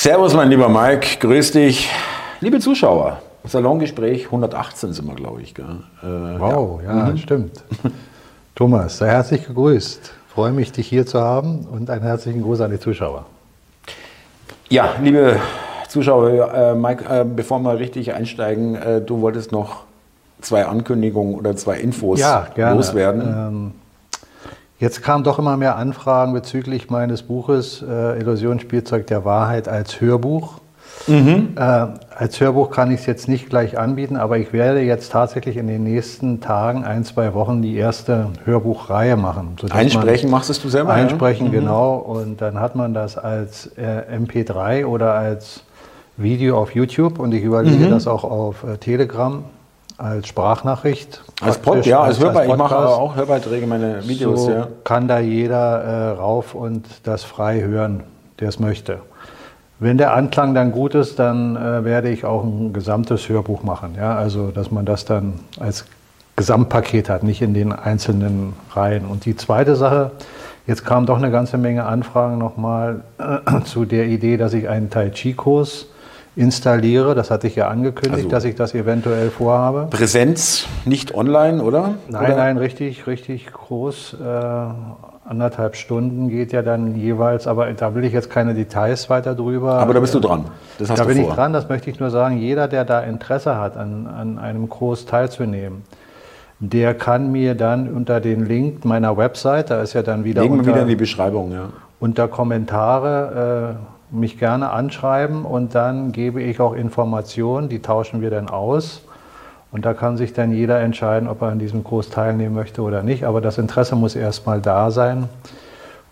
Servus, mein lieber Mike, grüß dich. Liebe Zuschauer, Salongespräch 118 sind wir, glaube ich. Äh, wow, ja, ja mhm. stimmt. Thomas, sei herzlich gegrüßt. Freue mich, dich hier zu haben und einen herzlichen Gruß an die Zuschauer. Ja, liebe Zuschauer, äh, Mike, äh, bevor wir richtig einsteigen, äh, du wolltest noch zwei Ankündigungen oder zwei Infos ja, loswerden. Ähm, jetzt kamen doch immer mehr Anfragen bezüglich meines Buches äh, Illusionsspielzeug der Wahrheit als Hörbuch. Mhm. Äh, als Hörbuch kann ich es jetzt nicht gleich anbieten, aber ich werde jetzt tatsächlich in den nächsten Tagen, ein, zwei Wochen, die erste Hörbuchreihe machen. Einsprechen machst du selber? Einsprechen, ja? Mhm. genau. Und dann hat man das als äh, MP3 oder als Video auf YouTube und ich überlege mhm. das auch auf äh, Telegram als Sprachnachricht. Als Pod, ja, als, als Hörbar. Als ich mache auch Hörbeiträge, meine Videos. So ja. kann da jeder äh, rauf und das frei hören, der es möchte. Wenn der Anklang dann gut ist, dann äh, werde ich auch ein gesamtes Hörbuch machen. Ja? Also, dass man das dann als Gesamtpaket hat, nicht in den einzelnen Reihen. Und die zweite Sache, jetzt kam doch eine ganze Menge Anfragen nochmal äh, zu der Idee, dass ich einen Tai Chi-Kurs installiere. Das hatte ich ja angekündigt, also dass ich das eventuell vorhabe. Präsenz, nicht online, oder? Nein, oder? nein, richtig, richtig groß. Äh, anderthalb Stunden geht ja dann jeweils, aber da will ich jetzt keine Details weiter drüber. Aber da bist du dran. Das hast da du bin vor. ich dran, das möchte ich nur sagen. Jeder, der da Interesse hat, an, an einem Kurs teilzunehmen, der kann mir dann unter den Link meiner Website, da ist ja dann wieder. Legen wir wieder in die Beschreibung, ja. Unter Kommentare. Äh, mich gerne anschreiben und dann gebe ich auch Informationen, die tauschen wir dann aus. Und da kann sich dann jeder entscheiden, ob er an diesem Kurs teilnehmen möchte oder nicht. Aber das Interesse muss erstmal da sein.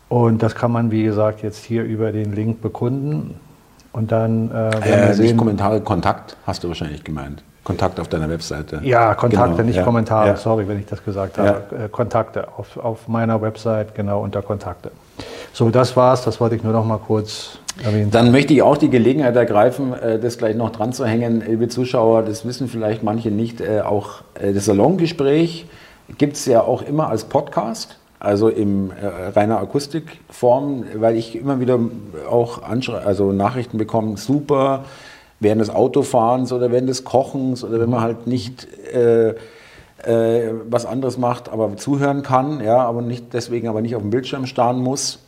Und das kann man, wie gesagt, jetzt hier über den Link bekunden. Und dann äh, äh, sehen, nicht Kommentare, Kontakt hast du wahrscheinlich gemeint. Kontakt auf deiner Webseite. Ja, Kontakte, genau. nicht ja. Kommentare. Ja. Sorry, wenn ich das gesagt habe. Ja. Äh, Kontakte auf, auf meiner Website, genau unter Kontakte. So, das war's. Das wollte ich nur noch mal kurz erwähnt. Dann möchte ich auch die Gelegenheit ergreifen, äh, das gleich noch dran zu hängen. Liebe Zuschauer, das wissen vielleicht manche nicht, äh, auch äh, das Salongespräch gibt es ja auch immer als Podcast. Also in reiner Akustikform, weil ich immer wieder auch also Nachrichten bekomme, super, während des Autofahrens oder während des Kochens oder wenn man halt nicht äh, was anderes macht, aber zuhören kann, ja, aber nicht deswegen aber nicht auf dem Bildschirm starren muss.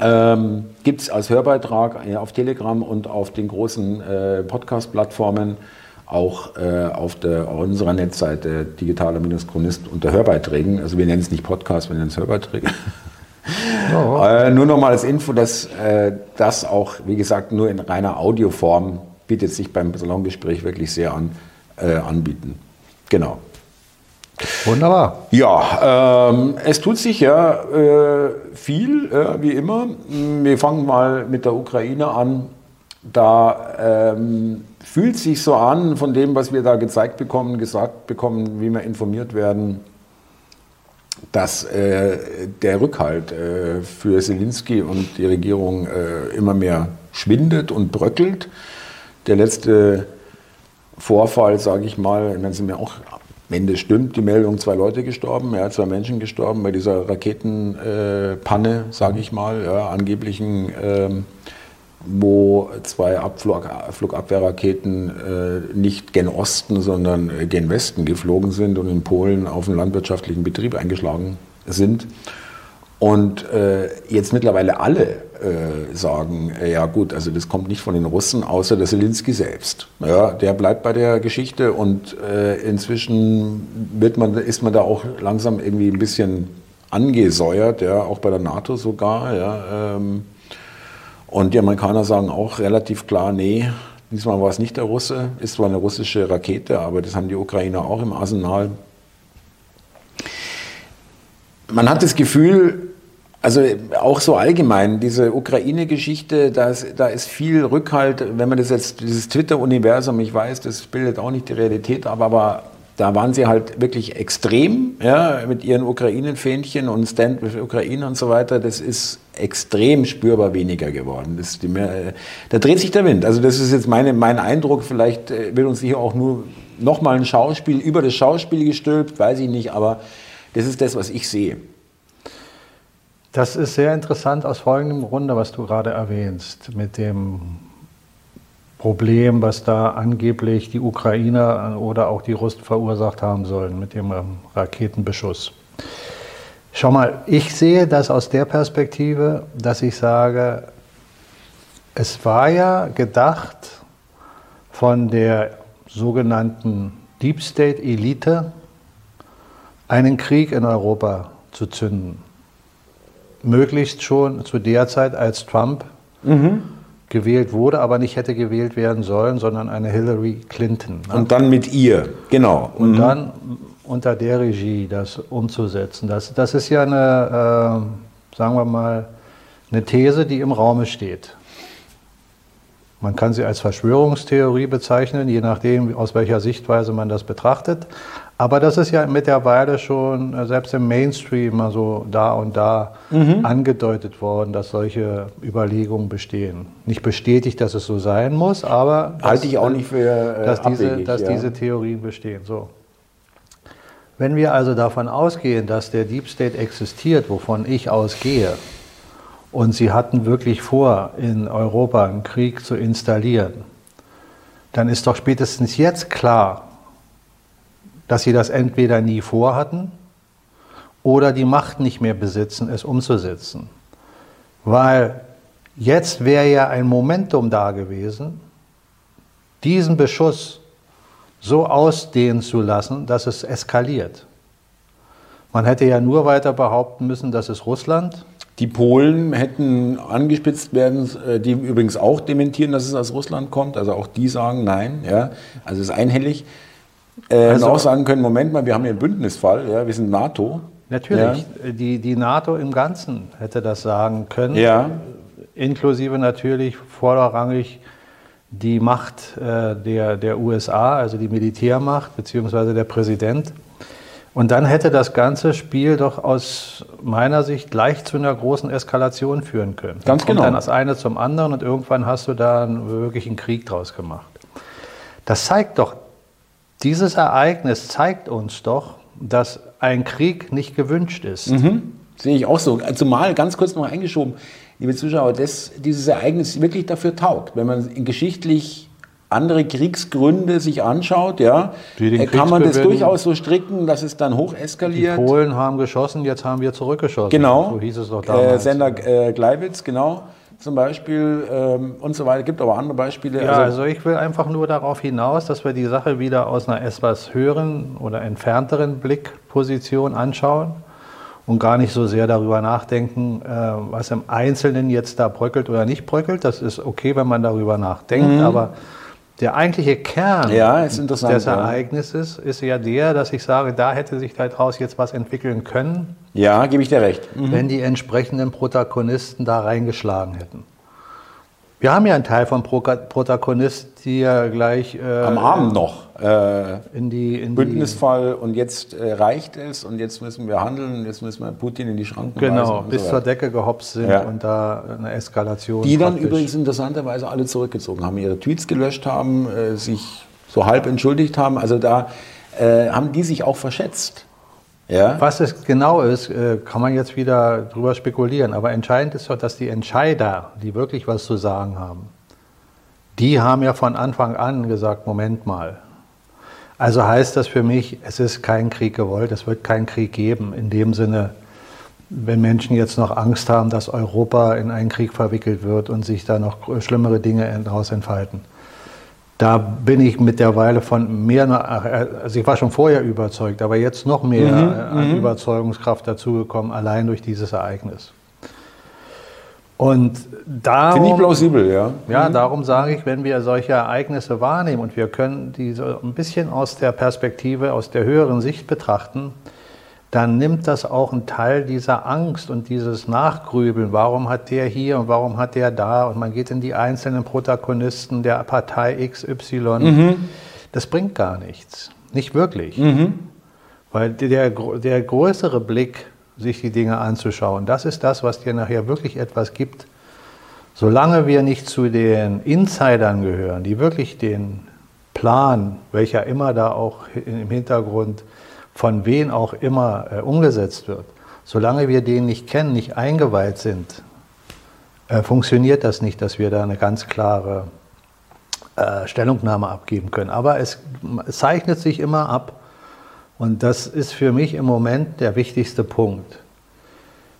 Ähm, Gibt es als Hörbeitrag auf Telegram und auf den großen äh, Podcast-Plattformen, auch äh, auf, der, auf unserer Netzseite digitaler-chronist unter Hörbeiträgen. Also wir nennen es nicht Podcast, wir nennen es Hörbeiträge. Oh. äh, nur noch mal als Info, dass äh, das auch, wie gesagt, nur in reiner Audioform bietet sich beim Salongespräch wirklich sehr an, äh, anbieten. Genau. Wunderbar. Ja, ähm, es tut sich ja äh, viel, äh, wie immer. Wir fangen mal mit der Ukraine an. Da ähm, fühlt sich so an, von dem, was wir da gezeigt bekommen, gesagt bekommen, wie wir informiert werden, dass äh, der Rückhalt äh, für Zelensky und die Regierung äh, immer mehr schwindet und bröckelt. Der letzte Vorfall, sage ich mal, dann sind wir auch wenn das stimmt, die Meldung, zwei Leute gestorben, ja, zwei Menschen gestorben bei dieser Raketenpanne, äh, sage ich mal, ja, angeblichen, äh, wo zwei Abflug, Flugabwehrraketen äh, nicht gen Osten, sondern gen Westen geflogen sind und in Polen auf einen landwirtschaftlichen Betrieb eingeschlagen sind. Und äh, jetzt mittlerweile alle äh, sagen, äh, ja gut, also das kommt nicht von den Russen, außer der Zelensky selbst. Ja, der bleibt bei der Geschichte und äh, inzwischen wird man, ist man da auch langsam irgendwie ein bisschen angesäuert, ja, auch bei der NATO sogar. Ja, ähm, und die Amerikaner sagen auch relativ klar, nee, diesmal war es nicht der Russe, ist zwar eine russische Rakete, aber das haben die Ukrainer auch im Arsenal. Man hat das Gefühl, also auch so allgemein, diese Ukraine-Geschichte, da ist, viel Rückhalt, wenn man das jetzt, dieses Twitter-Universum, ich weiß, das bildet auch nicht die Realität ab, aber da waren sie halt wirklich extrem, ja, mit ihren Ukraine-Fähnchen und Stand with Ukraine und so weiter. Das ist extrem spürbar weniger geworden. Das mehr, da dreht sich der Wind. Also das ist jetzt meine, mein Eindruck. Vielleicht äh, will uns hier auch nur nochmal ein Schauspiel über das Schauspiel gestülpt, weiß ich nicht, aber das ist das, was ich sehe. Das ist sehr interessant aus folgendem Grunde, was du gerade erwähnst, mit dem Problem, was da angeblich die Ukrainer oder auch die Russen verursacht haben sollen mit dem ähm, Raketenbeschuss. Schau mal, ich sehe das aus der Perspektive, dass ich sage, es war ja gedacht von der sogenannten Deep State Elite, einen Krieg in Europa zu zünden. Möglichst schon zu der Zeit, als Trump mhm. gewählt wurde, aber nicht hätte gewählt werden sollen, sondern eine Hillary Clinton. Ne? Und dann mit ihr, genau. Und mhm. dann unter der Regie das umzusetzen. Das, das ist ja eine, äh, sagen wir mal, eine These, die im Raume steht. Man kann sie als Verschwörungstheorie bezeichnen, je nachdem, aus welcher Sichtweise man das betrachtet. Aber das ist ja mittlerweile schon äh, selbst im Mainstream mal so da und da mhm. angedeutet worden, dass solche Überlegungen bestehen. Nicht bestätigt, dass es so sein muss, aber halte ich auch nicht für äh, dass, diese, dass ja. diese Theorien bestehen. So. Wenn wir also davon ausgehen, dass der Deep State existiert, wovon ich ausgehe, und sie hatten wirklich vor, in Europa einen Krieg zu installieren, dann ist doch spätestens jetzt klar, dass sie das entweder nie vorhatten oder die Macht nicht mehr besitzen, es umzusetzen. Weil jetzt wäre ja ein Momentum da gewesen, diesen Beschuss so ausdehnen zu lassen, dass es eskaliert. Man hätte ja nur weiter behaupten müssen, dass es Russland die Polen hätten angespitzt werden, äh, die übrigens auch dementieren, dass es aus Russland kommt. Also auch die sagen nein. Ja. Also es ist einhellig. Äh, also, auch sagen können, Moment mal, wir haben hier einen Bündnisfall, ja, wir sind NATO. Natürlich, ja. die, die NATO im Ganzen hätte das sagen können. Ja. Inklusive natürlich vorrangig die Macht äh, der, der USA, also die Militärmacht, beziehungsweise der Präsident. Und dann hätte das ganze Spiel doch aus meiner Sicht leicht zu einer großen Eskalation führen können. Ganz genau. Und dann das eine zum anderen und irgendwann hast du da wirklich einen Krieg draus gemacht. Das zeigt doch, dieses Ereignis zeigt uns doch, dass ein Krieg nicht gewünscht ist. Mhm. Sehe ich auch so. Zumal, ganz kurz noch eingeschoben, liebe Zuschauer, dass dieses Ereignis wirklich dafür taugt, wenn man geschichtlich andere Kriegsgründe sich anschaut, ja, äh, kann man das durchaus so stricken, dass es dann hoch eskaliert. Die Polen haben geschossen, jetzt haben wir zurückgeschossen. Genau. So hieß es doch damals. Äh, Sender äh, Gleiwitz, genau zum Beispiel ähm, und so weiter. Gibt aber andere Beispiele. Ja, also, also, ich will einfach nur darauf hinaus, dass wir die Sache wieder aus einer etwas höheren oder entfernteren Blickposition anschauen und gar nicht so sehr darüber nachdenken, äh, was im Einzelnen jetzt da bröckelt oder nicht bröckelt. Das ist okay, wenn man darüber nachdenkt, mhm. aber der eigentliche Kern ja, des Ereignisses ist ja der, dass ich sage, da hätte sich daraus jetzt was entwickeln können. Ja, gebe ich dir recht. Mhm. Wenn die entsprechenden Protagonisten da reingeschlagen hätten. Wir haben ja einen Teil von Pro Protagonisten, die ja gleich äh, am Abend noch äh, in die in Bündnisfall und jetzt äh, reicht es und jetzt müssen wir handeln, jetzt müssen wir Putin in die Schranken Genau, bis so zur Decke gehopst sind ja. und da eine Eskalation. Die dann übrigens interessanterweise alle zurückgezogen haben, ihre Tweets gelöscht haben, äh, sich so halb entschuldigt haben. Also da äh, haben die sich auch verschätzt. Ja? Was es genau ist, äh, kann man jetzt wieder drüber spekulieren. Aber entscheidend ist doch, dass die Entscheider, die wirklich was zu sagen haben, die haben ja von Anfang an gesagt, Moment mal. Also heißt das für mich, es ist kein Krieg gewollt, es wird keinen Krieg geben. In dem Sinne, wenn Menschen jetzt noch Angst haben, dass Europa in einen Krieg verwickelt wird und sich da noch schlimmere Dinge daraus entfalten. Da bin ich mittlerweile von mehr, also ich war schon vorher überzeugt, aber jetzt noch mehr mhm, an mhm. Überzeugungskraft dazugekommen, allein durch dieses Ereignis. Und darum, Finde ich plausibel, ja. Ja, mhm. darum sage ich, wenn wir solche Ereignisse wahrnehmen und wir können diese ein bisschen aus der Perspektive, aus der höheren Sicht betrachten, dann nimmt das auch einen Teil dieser Angst und dieses Nachgrübeln. Warum hat der hier und warum hat der da? Und man geht in die einzelnen Protagonisten der Partei XY. Mhm. Das bringt gar nichts. Nicht wirklich. Mhm. Weil der, der größere Blick, sich die Dinge anzuschauen, das ist das, was dir nachher wirklich etwas gibt. Solange wir nicht zu den Insidern gehören, die wirklich den Plan, welcher immer da auch im Hintergrund von wen auch immer äh, umgesetzt wird. Solange wir den nicht kennen, nicht eingeweiht sind, äh, funktioniert das nicht, dass wir da eine ganz klare äh, Stellungnahme abgeben können. Aber es, es zeichnet sich immer ab. Und das ist für mich im Moment der wichtigste Punkt.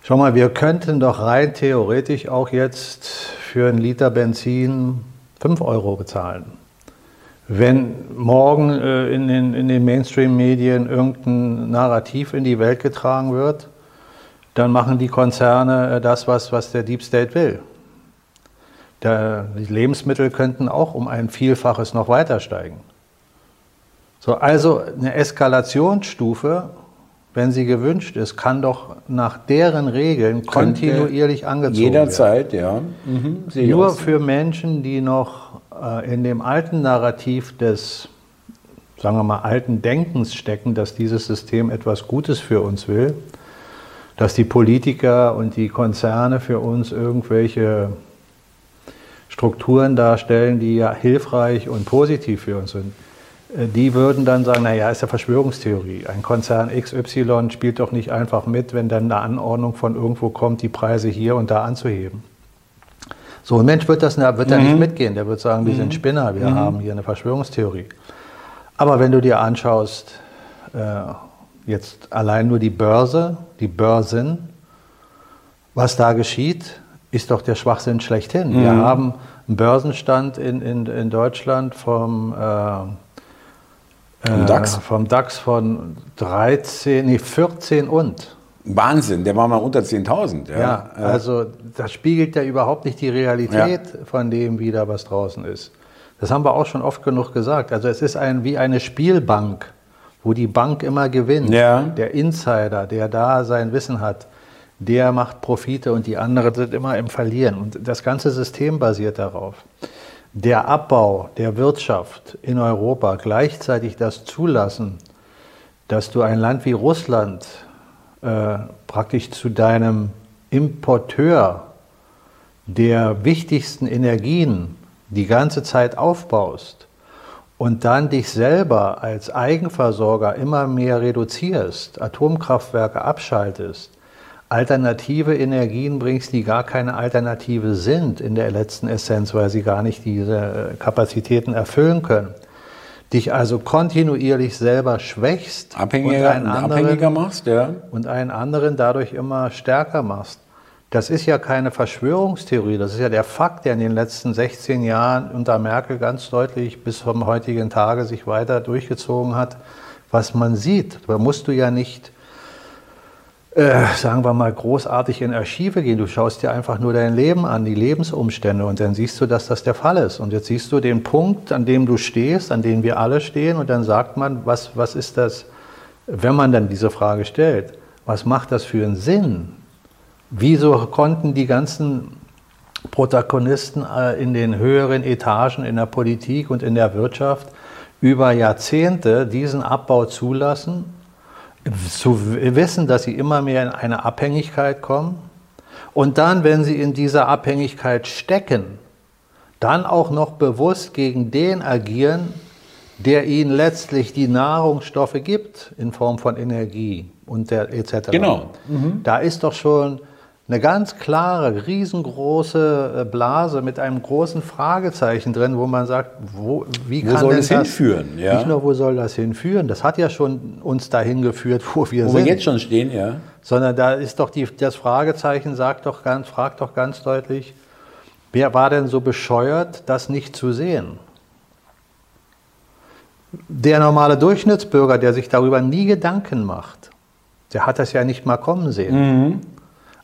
Schau mal, wir könnten doch rein theoretisch auch jetzt für einen Liter Benzin 5 Euro bezahlen. Wenn morgen äh, in den, in den Mainstream-Medien irgendein Narrativ in die Welt getragen wird, dann machen die Konzerne äh, das, was, was der Deep State will. Der, die Lebensmittel könnten auch um ein Vielfaches noch weiter steigen. So, also eine Eskalationsstufe wenn sie gewünscht ist, kann doch nach deren Regeln kontinuierlich angezogen jederzeit, werden. Jederzeit, ja. Mhm, Nur für Menschen, die noch äh, in dem alten Narrativ des, sagen wir mal, alten Denkens stecken, dass dieses System etwas Gutes für uns will, dass die Politiker und die Konzerne für uns irgendwelche Strukturen darstellen, die ja hilfreich und positiv für uns sind die würden dann sagen, naja, ist ja Verschwörungstheorie. Ein Konzern XY spielt doch nicht einfach mit, wenn dann eine Anordnung von irgendwo kommt, die Preise hier und da anzuheben. So ein Mensch wird, das, wird mhm. da nicht mhm. mitgehen. Der wird sagen, wir mhm. sind Spinner, wir mhm. haben hier eine Verschwörungstheorie. Aber wenn du dir anschaust, äh, jetzt allein nur die Börse, die Börsen, was da geschieht, ist doch der Schwachsinn schlechthin. Wir mhm. haben einen Börsenstand in, in, in Deutschland vom äh, vom DAX? Äh, vom DAX von 13, nee, 14 und. Wahnsinn, der war mal unter 10.000. Ja. ja, also das spiegelt ja überhaupt nicht die Realität ja. von dem wieder, was draußen ist. Das haben wir auch schon oft genug gesagt. Also es ist ein, wie eine Spielbank, wo die Bank immer gewinnt. Ja. Der Insider, der da sein Wissen hat, der macht Profite und die anderen sind immer im Verlieren. Und das ganze System basiert darauf der Abbau der Wirtschaft in Europa gleichzeitig das zulassen, dass du ein Land wie Russland äh, praktisch zu deinem Importeur der wichtigsten Energien die ganze Zeit aufbaust und dann dich selber als Eigenversorger immer mehr reduzierst, Atomkraftwerke abschaltest, alternative Energien bringst, die gar keine Alternative sind in der letzten Essenz, weil sie gar nicht diese äh, Kapazitäten erfüllen können. Dich also kontinuierlich selber schwächst abhängiger, und einen anderen, abhängiger machst, ja. und einen anderen dadurch immer stärker machst. Das ist ja keine Verschwörungstheorie, das ist ja der Fakt, der in den letzten 16 Jahren unter Merkel ganz deutlich bis zum heutigen Tage sich weiter durchgezogen hat, was man sieht. Da musst du ja nicht äh, sagen wir mal, großartig in Archive gehen. Du schaust dir einfach nur dein Leben an, die Lebensumstände und dann siehst du, dass das der Fall ist. Und jetzt siehst du den Punkt, an dem du stehst, an dem wir alle stehen und dann sagt man, was, was ist das, wenn man dann diese Frage stellt, was macht das für einen Sinn? Wieso konnten die ganzen Protagonisten äh, in den höheren Etagen in der Politik und in der Wirtschaft über Jahrzehnte diesen Abbau zulassen zu wissen, dass sie immer mehr in eine Abhängigkeit kommen und dann, wenn sie in dieser Abhängigkeit stecken, dann auch noch bewusst gegen den agieren, der ihnen letztlich die Nahrungsstoffe gibt in Form von Energie und der etc. Genau. Mhm. Da ist doch schon eine ganz klare, riesengroße äh, Blase mit einem großen Fragezeichen drin, wo man sagt, wo, wie wo kann soll das hinführen? Ja. Nicht nur, wo soll das hinführen? Das hat ja schon uns dahin geführt, wo wir wo sind. Wo wir jetzt schon stehen, ja. Sondern da ist doch die, das Fragezeichen sagt doch ganz, fragt doch ganz deutlich, wer war denn so bescheuert, das nicht zu sehen? Der normale Durchschnittsbürger, der sich darüber nie Gedanken macht, der hat das ja nicht mal kommen sehen. Mhm.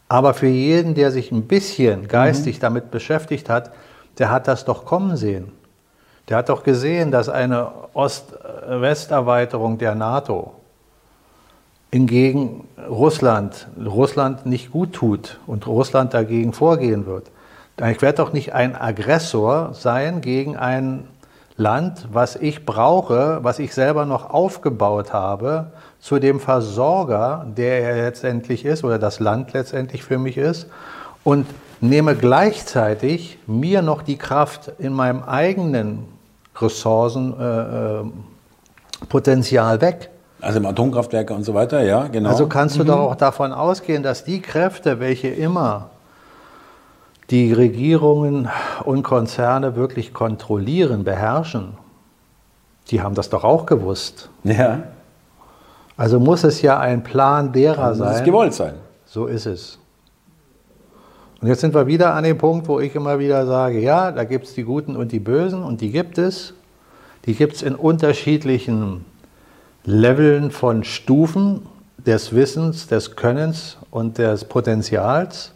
Aber für jeden, der sich ein bisschen geistig mhm. damit beschäftigt hat, der hat das doch kommen sehen. Der hat doch gesehen, dass eine Ost-West-Erweiterung der NATO hingegen Russland, Russland nicht gut tut und Russland dagegen vorgehen wird. Ich werde doch nicht ein Aggressor sein gegen ein Land, was ich brauche, was ich selber noch aufgebaut habe, zu dem Versorger, der er letztendlich ist oder das Land letztendlich für mich ist und nehme gleichzeitig mir noch die Kraft in meinem eigenen Ressourcenpotenzial äh, äh weg. Also im Atomkraftwerk und so weiter, ja, genau. Also kannst du mhm. doch auch davon ausgehen, dass die Kräfte, welche immer die Regierungen und Konzerne wirklich kontrollieren, beherrschen, die haben das doch auch gewusst. Ja. Also muss es ja ein Plan derer muss sein. Muss es gewollt sein. So ist es. Und jetzt sind wir wieder an dem Punkt, wo ich immer wieder sage, ja, da gibt es die Guten und die Bösen und die gibt es. Die gibt es in unterschiedlichen Leveln von Stufen des Wissens, des Könnens und des Potenzials.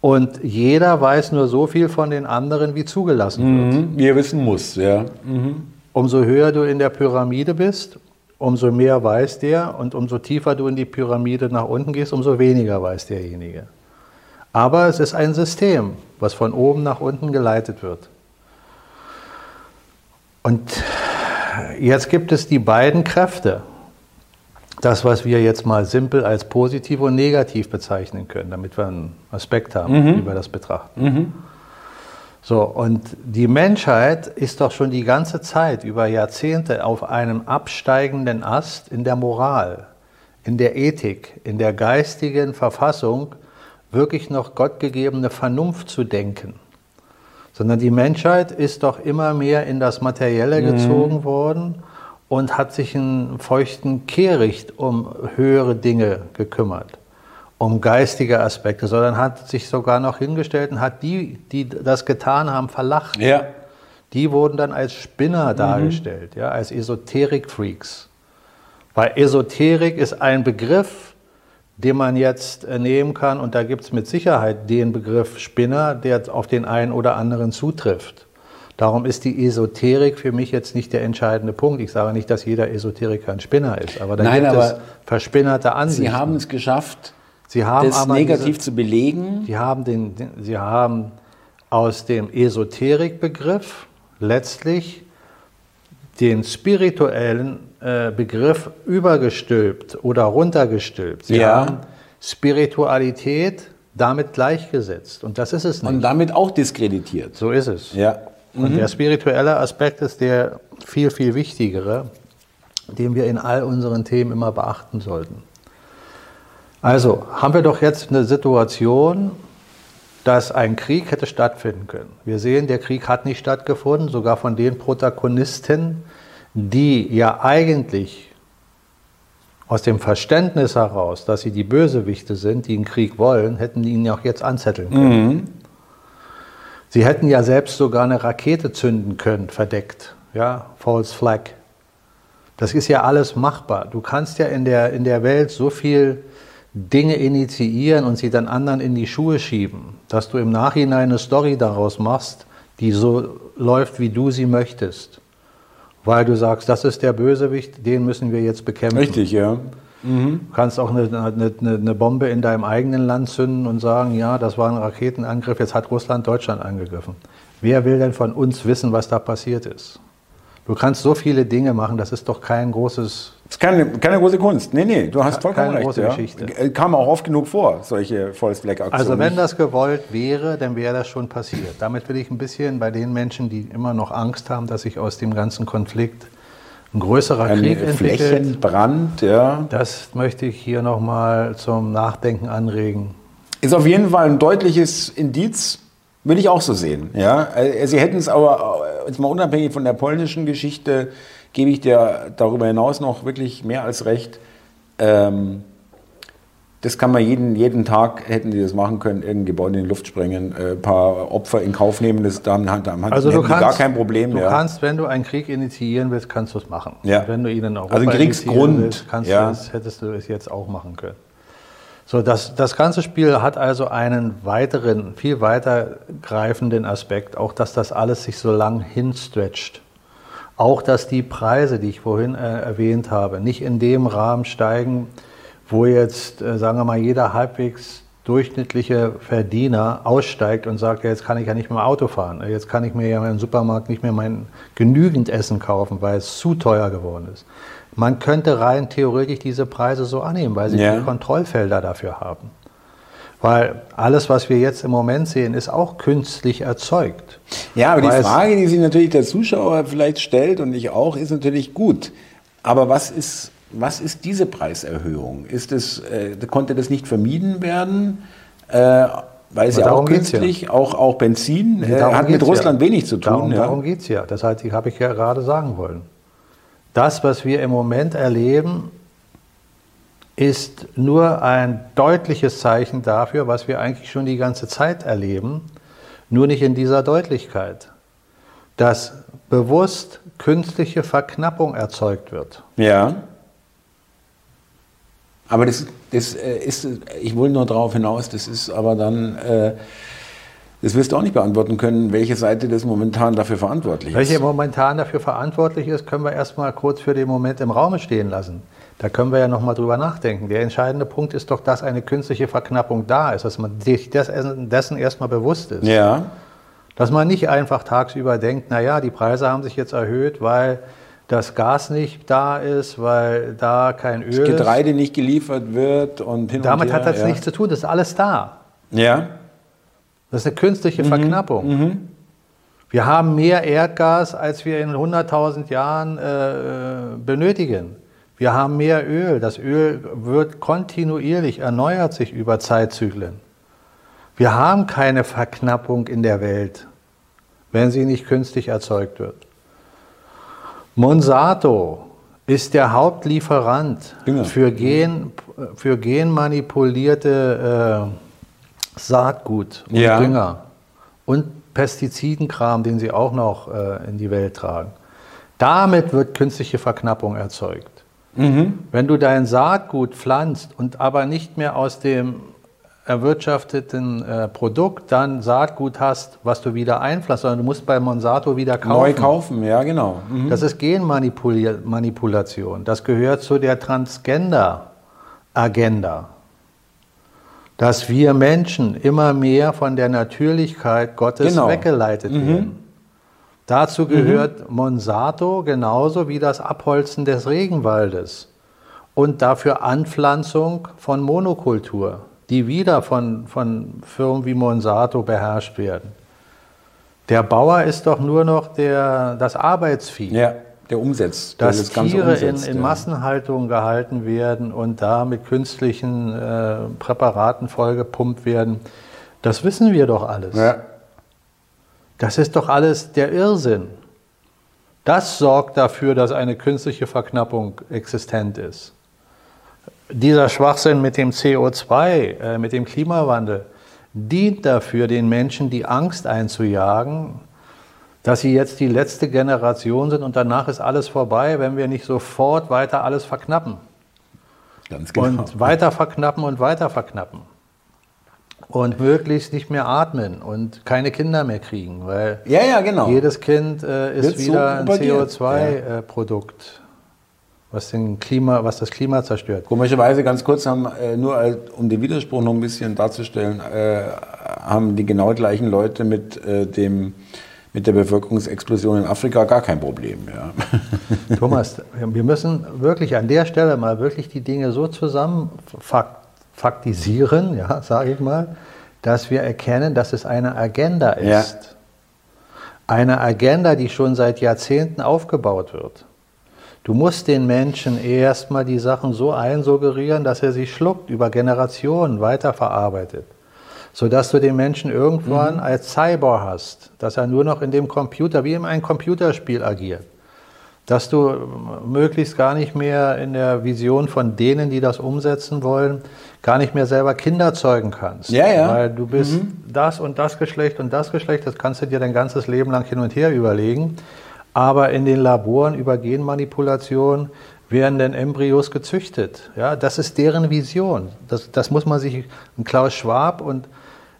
Und jeder weiß nur so viel von den anderen, wie zugelassen wird. Mhm, wie er wissen muss, ja. Mhm. Umso höher du in der Pyramide bist, umso mehr weiß der und umso tiefer du in die Pyramide nach unten gehst, umso weniger weiß derjenige. Aber es ist ein System, was von oben nach unten geleitet wird. Und jetzt gibt es die beiden Kräfte. Das, was wir jetzt mal simpel als positiv und negativ bezeichnen können, damit wir einen Aspekt haben, mhm. wie wir das betrachten. Mhm. So, und die Menschheit ist doch schon die ganze Zeit über Jahrzehnte auf einem absteigenden Ast in der Moral, in der Ethik, in der geistigen Verfassung, wirklich noch gottgegebene Vernunft zu denken. Sondern die Menschheit ist doch immer mehr in das Materielle mhm. gezogen worden und hat sich einen feuchten Kehricht um höhere Dinge gekümmert um geistige Aspekte, sondern hat sich sogar noch hingestellt und hat die, die das getan haben, verlacht. Ja. Die wurden dann als Spinner mhm. dargestellt, ja, als Esoterik-Freaks. Weil Esoterik ist ein Begriff, den man jetzt äh, nehmen kann, und da gibt es mit Sicherheit den Begriff Spinner, der auf den einen oder anderen zutrifft. Darum ist die Esoterik für mich jetzt nicht der entscheidende Punkt. Ich sage nicht, dass jeder Esoteriker ein Spinner ist, aber da Nein, gibt aber es verspinnerte Ansichten. Sie haben es geschafft, Sie haben das negativ diese, zu belegen? Sie haben, den, Sie haben aus dem Esoterikbegriff letztlich den spirituellen äh, Begriff übergestülpt oder runtergestülpt. Sie ja. haben Spiritualität damit gleichgesetzt. Und das ist es nicht. Und damit auch diskreditiert. So ist es. Ja. Mhm. Und der spirituelle Aspekt ist der viel, viel wichtigere, den wir in all unseren Themen immer beachten sollten. Also haben wir doch jetzt eine Situation, dass ein Krieg hätte stattfinden können. Wir sehen, der Krieg hat nicht stattgefunden, sogar von den Protagonisten, die ja eigentlich aus dem Verständnis heraus, dass sie die Bösewichte sind, die einen Krieg wollen, hätten die ihn ja auch jetzt anzetteln können. Mhm. Sie hätten ja selbst sogar eine Rakete zünden können, verdeckt. Ja, False Flag. Das ist ja alles machbar. Du kannst ja in der, in der Welt so viel Dinge initiieren und sie dann anderen in die Schuhe schieben, dass du im Nachhinein eine Story daraus machst, die so läuft, wie du sie möchtest. Weil du sagst, das ist der Bösewicht, den müssen wir jetzt bekämpfen. Richtig, ja. Mhm. Du kannst auch eine, eine, eine, Bombe in deinem eigenen Land zünden und sagen, ja, das war ein Raketenangriff, jetzt hat Russland Deutschland angegriffen. Wer will denn von uns wissen, was da passiert ist? Du kannst so viele Dinge machen, das ist doch kein großes. Das ist keine, keine große Kunst. Nee, nee, du hast vollkommen keine recht. große ja. Geschichte. Äh, kam auch oft genug vor, solche False Flag Aktionen. Also wenn das gewollt wäre, dann wäre das schon passiert. Damit will ich ein bisschen bei den Menschen, die immer noch Angst haben, dass sich aus dem ganzen Konflikt ein größerer ein Krieg entwickelt. Flächenbrand, ja. Das möchte ich hier nochmal zum Nachdenken anregen. Ist auf jeden Fall ein deutliches Indiz Will ich auch so sehen. Ja? Äh, sie hätten es aber, äh, jetzt mal unabhängig von der polnischen Geschichte, gebe ich dir darüber hinaus noch wirklich mehr als recht. Ähm, das kann man jeden, jeden Tag, hätten die das machen können, irgendein Gebäude in die Luft sprengen, ein äh, paar Opfer in Kauf nehmen, das dann, dann also du kannst, gar kein Problem. Du ja. kannst, wenn du einen Krieg initiieren willst, kannst du es machen. Ja. Wenn du ihn in Europa also Kriegsgrund, willst, kannst ja. du es, hättest du es jetzt auch machen können. So, das, das ganze Spiel hat also einen weiteren, viel weiter greifenden Aspekt, auch dass das alles sich so lang hinstretcht. Auch, dass die Preise, die ich vorhin äh, erwähnt habe, nicht in dem Rahmen steigen, wo jetzt, äh, sagen wir mal, jeder halbwegs durchschnittliche Verdiener aussteigt und sagt, ja, jetzt kann ich ja nicht mehr Auto fahren, jetzt kann ich mir ja im Supermarkt nicht mehr mein genügend Essen kaufen, weil es zu teuer geworden ist. Man könnte rein theoretisch diese Preise so annehmen, weil sie ja. die Kontrollfelder dafür haben. Weil alles, was wir jetzt im Moment sehen, ist auch künstlich erzeugt. Ja, aber die Frage, die sich natürlich der Zuschauer vielleicht stellt und ich auch, ist natürlich gut. Aber was ist was ist diese Preiserhöhung? Ist es, äh, konnte das nicht vermieden werden? Äh, weil es ja auch künstlich, ja. Auch, auch Benzin, äh, hat mit Russland ja. wenig zu tun. Darum, darum geht es ja. Das heißt, habe ich ja gerade sagen wollen. Das, was wir im Moment erleben, ist nur ein deutliches Zeichen dafür, was wir eigentlich schon die ganze Zeit erleben, nur nicht in dieser Deutlichkeit, dass bewusst künstliche Verknappung erzeugt wird. Ja. Aber das, das äh, ist, ich wollte nur darauf hinaus, das ist aber dann, äh, das wirst du auch nicht beantworten können, welche Seite das momentan dafür verantwortlich ist. Welche momentan dafür verantwortlich ist, können wir erstmal kurz für den Moment im Raum stehen lassen. Da können wir ja nochmal drüber nachdenken. Der entscheidende Punkt ist doch, dass eine künstliche Verknappung da ist, dass man sich dessen erstmal bewusst ist. Ja. Dass man nicht einfach tagsüber denkt, naja, die Preise haben sich jetzt erhöht, weil das Gas nicht da ist, weil da kein Öl das Getreide ist. nicht geliefert wird und hin Damit und her, hat das ja. nichts zu tun, das ist alles da. Ja. Das ist eine künstliche mhm. Verknappung. Mhm. Wir haben mehr Erdgas, als wir in 100.000 Jahren äh, benötigen. Wir haben mehr Öl. Das Öl wird kontinuierlich, erneuert sich über Zeitzyklen. Wir haben keine Verknappung in der Welt, wenn sie nicht künstlich erzeugt wird. Monsanto ist der Hauptlieferant für, Gen, für genmanipulierte äh, Saatgut und ja. Dünger und Pestizidenkram, den sie auch noch äh, in die Welt tragen. Damit wird künstliche Verknappung erzeugt. Mhm. Wenn du dein Saatgut pflanzt und aber nicht mehr aus dem erwirtschafteten äh, Produkt dann Saatgut hast, was du wieder einpflanzt, sondern du musst bei Monsanto wieder kaufen. Neu kaufen, ja genau. Mhm. Das ist Genmanipulation. Das gehört zu der Transgender-Agenda. Dass wir Menschen immer mehr von der Natürlichkeit Gottes genau. weggeleitet mhm. werden. Dazu mhm. gehört mhm. Monsanto genauso wie das Abholzen des Regenwaldes und dafür Anpflanzung von Monokultur die wieder von, von Firmen wie Monsanto beherrscht werden. Der Bauer ist doch nur noch der, das Arbeitsvieh. Ja, der umsetzt. Dass das Tiere umsetzt, in, in. Massenhaltung gehalten werden und da mit künstlichen äh, Präparaten vollgepumpt werden, das wissen wir doch alles. Ja. Das ist doch alles der Irrsinn. Das sorgt dafür, dass eine künstliche Verknappung existent ist dieser Schwachsinn mit dem CO2, äh, mit dem Klimawandel, dient dafür, den Menschen die Angst einzujagen, dass sie jetzt die letzte Generation sind und danach ist alles vorbei, wenn wir nicht sofort weiter alles verknappen. Ganz genau. Und weiter verknappen und weiter verknappen. Und möglichst nicht mehr atmen und keine Kinder mehr kriegen, weil ja, ja, genau. jedes Kind äh, ist Wird wieder so ein CO2-Produkt. Ja. Äh, was, Klima, was das Klima zerstört. Komischerweise, ganz kurz, haben äh, nur als, um den Widerspruch noch ein bisschen darzustellen, äh, haben die genau gleichen Leute mit, äh, dem, mit der Bevölkerungsexplosion in Afrika gar kein Problem. Ja. Thomas, wir müssen wirklich an der Stelle mal wirklich die Dinge so zusammen faktisieren, ja, sage ich mal, dass wir erkennen, dass es eine Agenda ist. Ja. Eine Agenda, die schon seit Jahrzehnten aufgebaut wird. Du musst den Menschen erstmal die Sachen so einsuggerieren, dass er sie schluckt, über Generationen weiterverarbeitet. Sodass du den Menschen irgendwann mhm. als Cyborg hast, dass er nur noch in dem Computer, wie in einem Computerspiel agiert. Dass du möglichst gar nicht mehr in der Vision von denen, die das umsetzen wollen, gar nicht mehr selber Kinder zeugen kannst. Ja, ja. Weil du bist mhm. das und das Geschlecht und das Geschlecht, das kannst du dir dein ganzes Leben lang hin und her überlegen. Aber in den Laboren über Genmanipulation werden denn Embryos gezüchtet. Ja, das ist deren Vision. Das, das muss man sich, Klaus Schwab und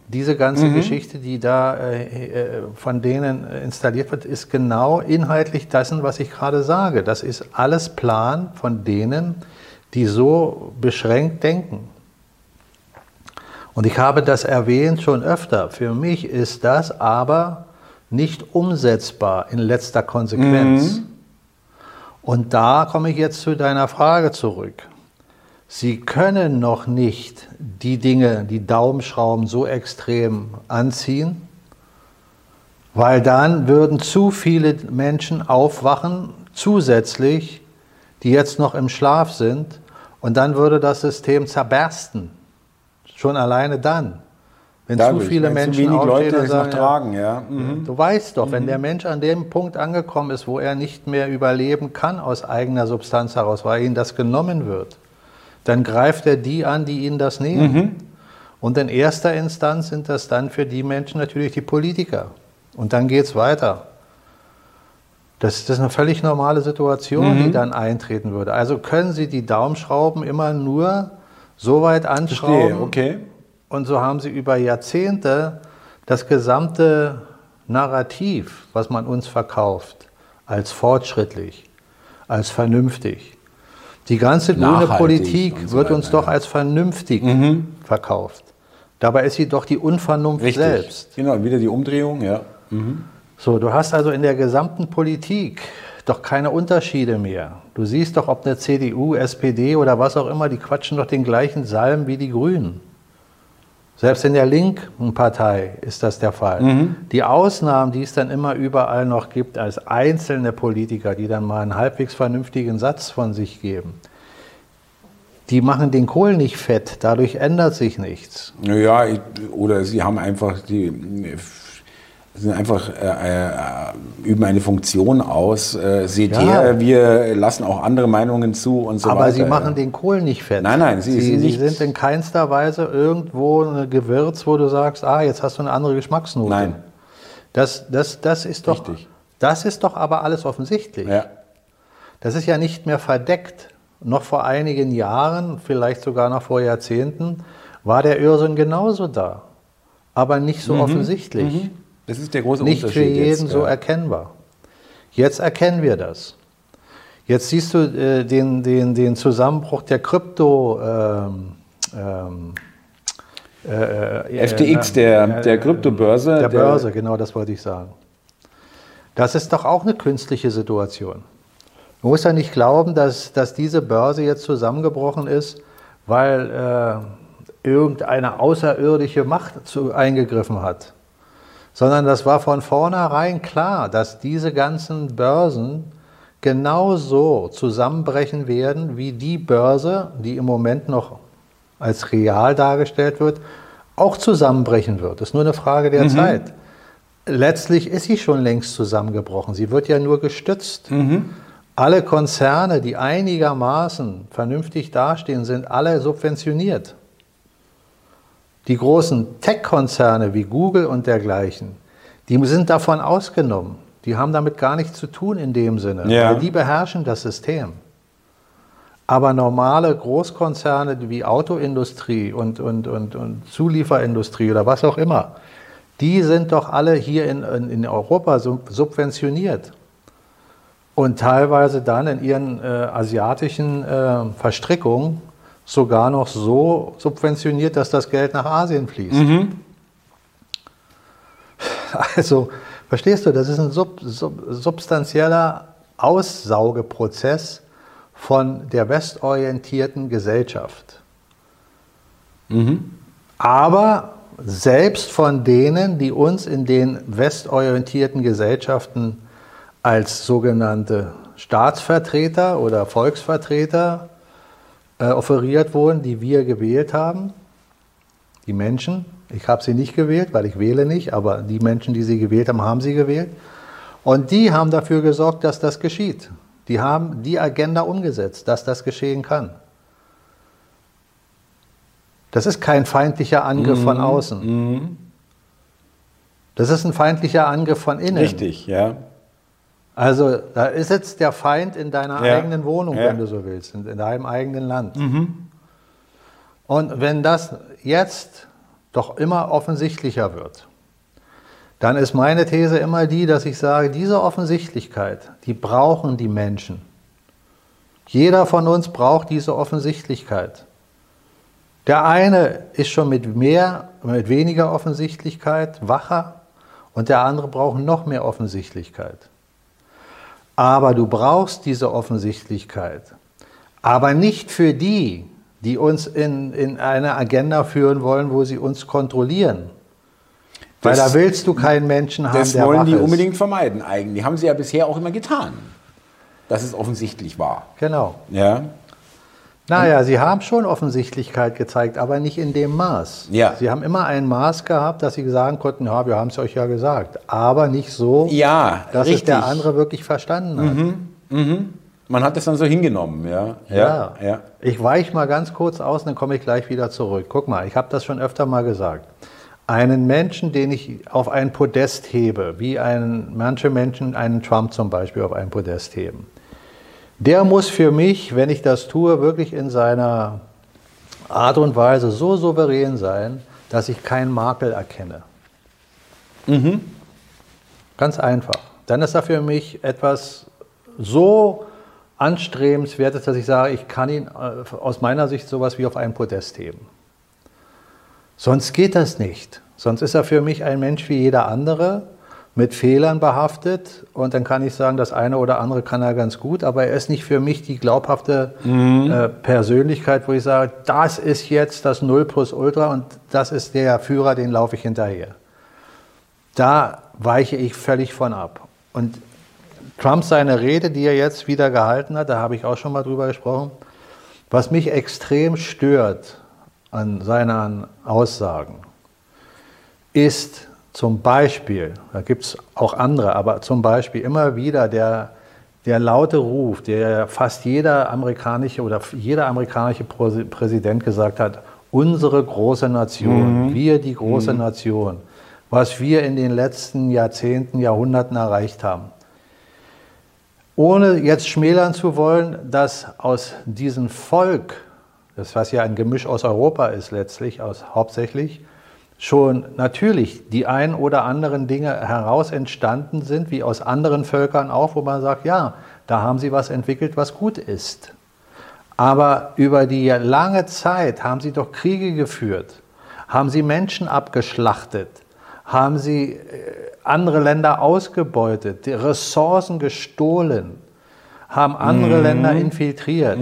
diese ganze mhm. Geschichte, die da äh, äh, von denen installiert wird, ist genau inhaltlich dessen, was ich gerade sage. Das ist alles Plan von denen, die so beschränkt denken. Und ich habe das erwähnt schon öfter. Für mich ist das aber nicht umsetzbar in letzter Konsequenz. Mhm. Und da komme ich jetzt zu deiner Frage zurück. Sie können noch nicht die Dinge, die Daumenschrauben so extrem anziehen, weil dann würden zu viele Menschen aufwachen, zusätzlich, die jetzt noch im Schlaf sind und dann würde das System zerbersten. Schon alleine dann. Wenn Dadurch, zu viele wenn Menschen zu wenig aufstehen Leute und sagen, noch tragen, ja. Mhm. Du weißt doch, wenn der Mensch an dem Punkt angekommen ist, wo er nicht mehr überleben kann aus eigener Substanz heraus, weil ihm das genommen wird, dann greift er die an, die ihn das nehmen. Mhm. Und in erster Instanz sind das dann für die Menschen natürlich die Politiker. Und dann geht es weiter. Das, das ist eine völlig normale Situation, Mhm. die dann eintreten würde. Also können Sie die Daumenschrauben immer nur so weit anschrauben, okay. und so haben sie über Jahrzehnte das gesamte Narrativ, was man uns verkauft, als fortschrittlich, als vernünftig. Die ganze grüne Politik so wird uns doch. Mhm. als vernünftig verkauft. Dabei ist sie doch die Unvernunft Richtig. selbst. Genau, wieder die Umdrehung, ja. So, du hast also in der gesamten Politik doch keine Unterschiede mehr. Du siehst doch, ob eine CDU, SPD oder was auch immer, die quatschen doch den gleichen Salm wie die Grünen. Selbst in der linken Partei ist das der Fall. Die Ausnahmen, die es dann immer überall noch gibt, als einzelne Politiker, die dann mal einen halbwegs vernünftigen Satz von sich geben, die machen den Kohl nicht fett, dadurch ändert sich nichts. Naja, oder sie haben einfach die sind einfach äh, äh, üben eine Funktion aus. Äh, seht Ja. her, wir lassen auch andere Meinungen zu und so Aber weiter. sie machen den Kohl nicht fett. Nein, nein, sie sie, sind sie sind in keinster Weise irgendwo ein Gewürz, wo du sagst, ah, jetzt hast du eine andere Geschmacksnote. Nein. Das, das, das ist doch, Richtig. das ist doch aber alles offensichtlich. Ja. Das ist ja nicht mehr verdeckt. Noch vor einigen Jahren, vielleicht sogar noch vor Jahrzehnten, war der Irrsinn genauso da. Aber nicht so offensichtlich. Das ist der große Nicht für Unterschied jeden jetzt, so ja. erkennbar. Jetzt erkennen wir das. Jetzt siehst du äh, den, den, den Zusammenbruch der Krypto. Ähm, ähm, äh, äh, FTX, äh, der, äh, der Kryptobörse. der Börse, genau das wollte ich sagen. Das ist doch auch eine künstliche Situation. Man muss ja nicht glauben, dass, dass diese Börse jetzt zusammengebrochen ist, weil äh, irgendeine außerirdische Macht zu, eingegriffen hat. Sondern das war von vornherein klar, dass diese ganzen Börsen genauso zusammenbrechen werden, wie die Börse, die im Moment noch als real dargestellt wird, auch zusammenbrechen wird. Das ist nur eine Frage der Zeit. Letztlich ist sie schon längst zusammengebrochen. Sie wird ja nur gestützt. Alle Konzerne, die einigermaßen vernünftig dastehen, sind alle subventioniert. Die großen Tech-Konzerne wie Google und dergleichen, die sind davon ausgenommen. Die haben damit gar nichts zu tun in dem Sinne, Ja. die beherrschen das System. Aber normale Großkonzerne wie Autoindustrie und, und, und, und Zulieferindustrie oder was auch immer, die sind doch alle hier in, in, in Europa sub- subventioniert. Und teilweise dann in ihren äh, asiatischen äh, Verstrickungen sogar noch so subventioniert, dass das Geld nach Asien fließt. Also, verstehst du, das ist ein sub, sub, substanzieller Aussaugeprozess von der westorientierten Gesellschaft. Aber selbst von denen, die uns in den westorientierten Gesellschaften als sogenannte Staatsvertreter oder Volksvertreter äh, offeriert wurden, die wir gewählt haben, die Menschen, ich habe sie nicht gewählt, weil ich wähle nicht, aber die Menschen, die sie gewählt haben, haben sie gewählt. Und die haben dafür gesorgt, dass das geschieht. Die haben die Agenda umgesetzt, dass das geschehen kann. Das ist kein feindlicher Angriff von außen. Das ist ein feindlicher Angriff von innen. Richtig, ja. Also da ist jetzt der Feind in deiner Ja. eigenen Wohnung, Ja. wenn du so willst, in, in deinem eigenen Land. Und wenn das jetzt doch immer offensichtlicher wird, dann ist meine These immer die, dass ich sage, diese Offensichtlichkeit, die brauchen die Menschen. Jeder von uns braucht diese Offensichtlichkeit. Der eine ist schon mit mehr, mit weniger Offensichtlichkeit wacher und der andere braucht noch mehr Offensichtlichkeit. Aber du brauchst diese Offensichtlichkeit. Aber nicht für die, die uns in, in eine Agenda führen wollen, wo sie uns kontrollieren. Weil Das- da willst du keinen Menschen haben, Das der wollen wach die ist. unbedingt vermeiden eigentlich. Haben sie ja bisher auch immer getan. dass es offensichtlich war. Genau. Ja. Naja, Sie haben schon Offensichtlichkeit gezeigt, aber nicht in dem Maß. Ja. Sie haben immer ein Maß gehabt, dass Sie sagen konnten, ja, wir haben es euch ja gesagt, aber nicht so, Ja, dass richtig. es der andere wirklich verstanden hat. Man hat das dann so hingenommen, ja. Ja. ja. Ich weiche mal ganz kurz aus, dann komme ich gleich wieder zurück. Guck mal, ich habe das schon öfter mal gesagt. Einen Menschen, den ich auf ein Podest hebe, wie einen, manche Menschen einen Trump zum Beispiel auf ein Podest heben, der muss für mich, wenn ich das tue, wirklich in seiner Art und Weise so souverän sein, dass ich keinen Makel erkenne. Ganz einfach. Dann ist er für mich etwas so anstrebenswertes, dass ich sage, ich kann ihn äh, aus meiner Sicht sowas wie auf einen Podest heben. Sonst geht das nicht. Sonst ist er für mich ein Mensch wie jeder andere, mit Fehlern behaftet. Und dann kann ich sagen, das eine oder andere kann er ganz gut, aber er ist nicht für mich die glaubhafte äh, Persönlichkeit, wo ich sage, das ist jetzt das Null plus Ultra und das ist der Führer, den laufe ich hinterher. Da weiche ich völlig von ab. Und Trump seine Rede, die er jetzt wieder gehalten hat, da habe ich auch schon mal drüber gesprochen, was mich extrem stört an seinen Aussagen, ist zum Beispiel, da gibt es auch andere, aber zum Beispiel immer wieder der, der laute Ruf, der fast jeder amerikanische oder jeder amerikanische Präsi- Präsident gesagt hat, unsere große Nation, wir die große Nation, was wir in den letzten Jahrzehnten, Jahrhunderten erreicht haben. Ohne jetzt schmälern zu wollen, dass aus diesem Volk, das was ja ein Gemisch aus Europa ist letztlich, aus, hauptsächlich, schon natürlich die ein oder anderen Dinge heraus entstanden sind, wie aus anderen Völkern auch, wo man sagt, ja, da haben sie was entwickelt, was gut ist. Aber über die lange Zeit haben sie doch Kriege geführt, haben sie Menschen abgeschlachtet, haben sie äh, andere Länder ausgebeutet, die Ressourcen gestohlen, haben andere Länder infiltriert.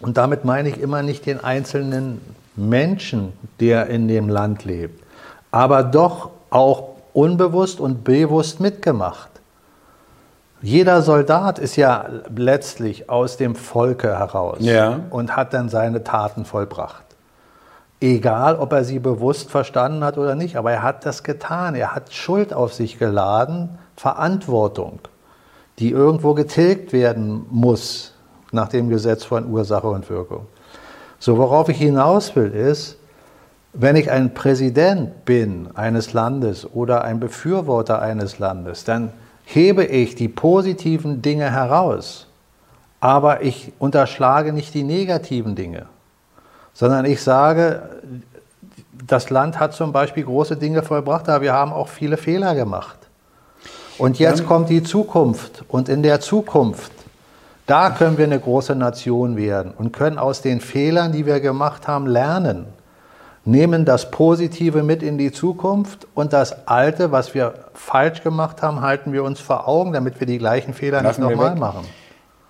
Und damit meine ich immer nicht den einzelnen Menschen, der in dem Land lebt, aber doch auch unbewusst und bewusst mitgemacht. Jeder Soldat ist ja letztlich aus dem Volke heraus Ja. und hat dann seine Taten vollbracht. Egal, ob er sie bewusst verstanden hat oder nicht, aber er hat das getan. Er hat Schuld auf sich geladen, Verantwortung, die irgendwo getilgt werden muss nach dem Gesetz von Ursache und Wirkung. So, worauf ich hinaus will, ist, wenn ich ein Präsident bin eines Landes oder ein Befürworter eines Landes, dann hebe ich die positiven Dinge heraus, aber ich unterschlage nicht die negativen Dinge, sondern ich sage, das Land hat zum Beispiel große Dinge vollbracht, aber wir haben auch viele Fehler gemacht. Und jetzt kommt die Zukunft und in der Zukunft, da können wir eine große Nation werden und können aus den Fehlern, die wir gemacht haben, lernen. Nehmen das Positive mit in die Zukunft und das Alte, was wir falsch gemacht haben, halten wir uns vor Augen, damit wir die gleichen Fehler Lassen nicht nochmal machen.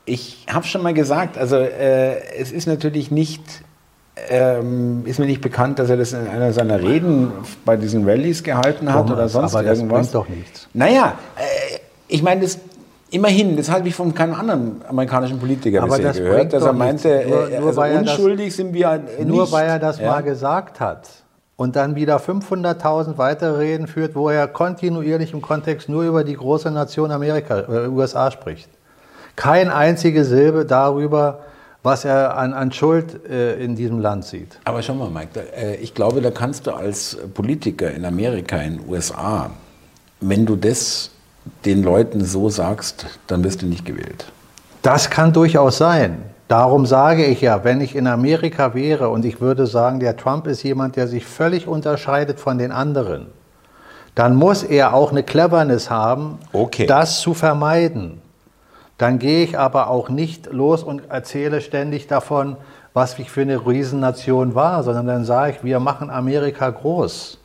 Ich habe schon mal gesagt, also äh, es ist natürlich nicht, ähm, ist mir nicht bekannt, dass er das in einer seiner Reden bei diesen Rallyes gehalten hat oder Thomas, sonst aber das irgendwas. bringt doch nichts. Naja, äh, ich meine, das immerhin, das habe ich von keinem anderen amerikanischen Politiker Aber bisher das gehört, dass er meinte. Nur- nur also weil er das- unschuldig sind wir äh, Nur nicht. weil er das Ja. mal gesagt hat und dann wieder 500.000 weitere Reden führt, wo er kontinuierlich im Kontext nur über die große Nation Amerika, äh, USA spricht. Kein einzige Silbe darüber, was er an, an Schuld äh, in diesem Land sieht. Aber schau mal, Mike, da, äh, ich glaube, da kannst du als Politiker in Amerika, in den USA, wenn du das den Leuten so sagst, dann wirst du nicht gewählt. Das kann durchaus sein. Darum sage ich ja, wenn ich in Amerika wäre und ich würde sagen, der Trump ist jemand, der sich völlig unterscheidet von den anderen, dann muss er auch eine Cleverness haben, Okay. das zu vermeiden. Dann gehe ich aber auch nicht los und erzähle ständig davon, was ich für eine Riesennation war, sondern dann sage ich, wir machen Amerika groß.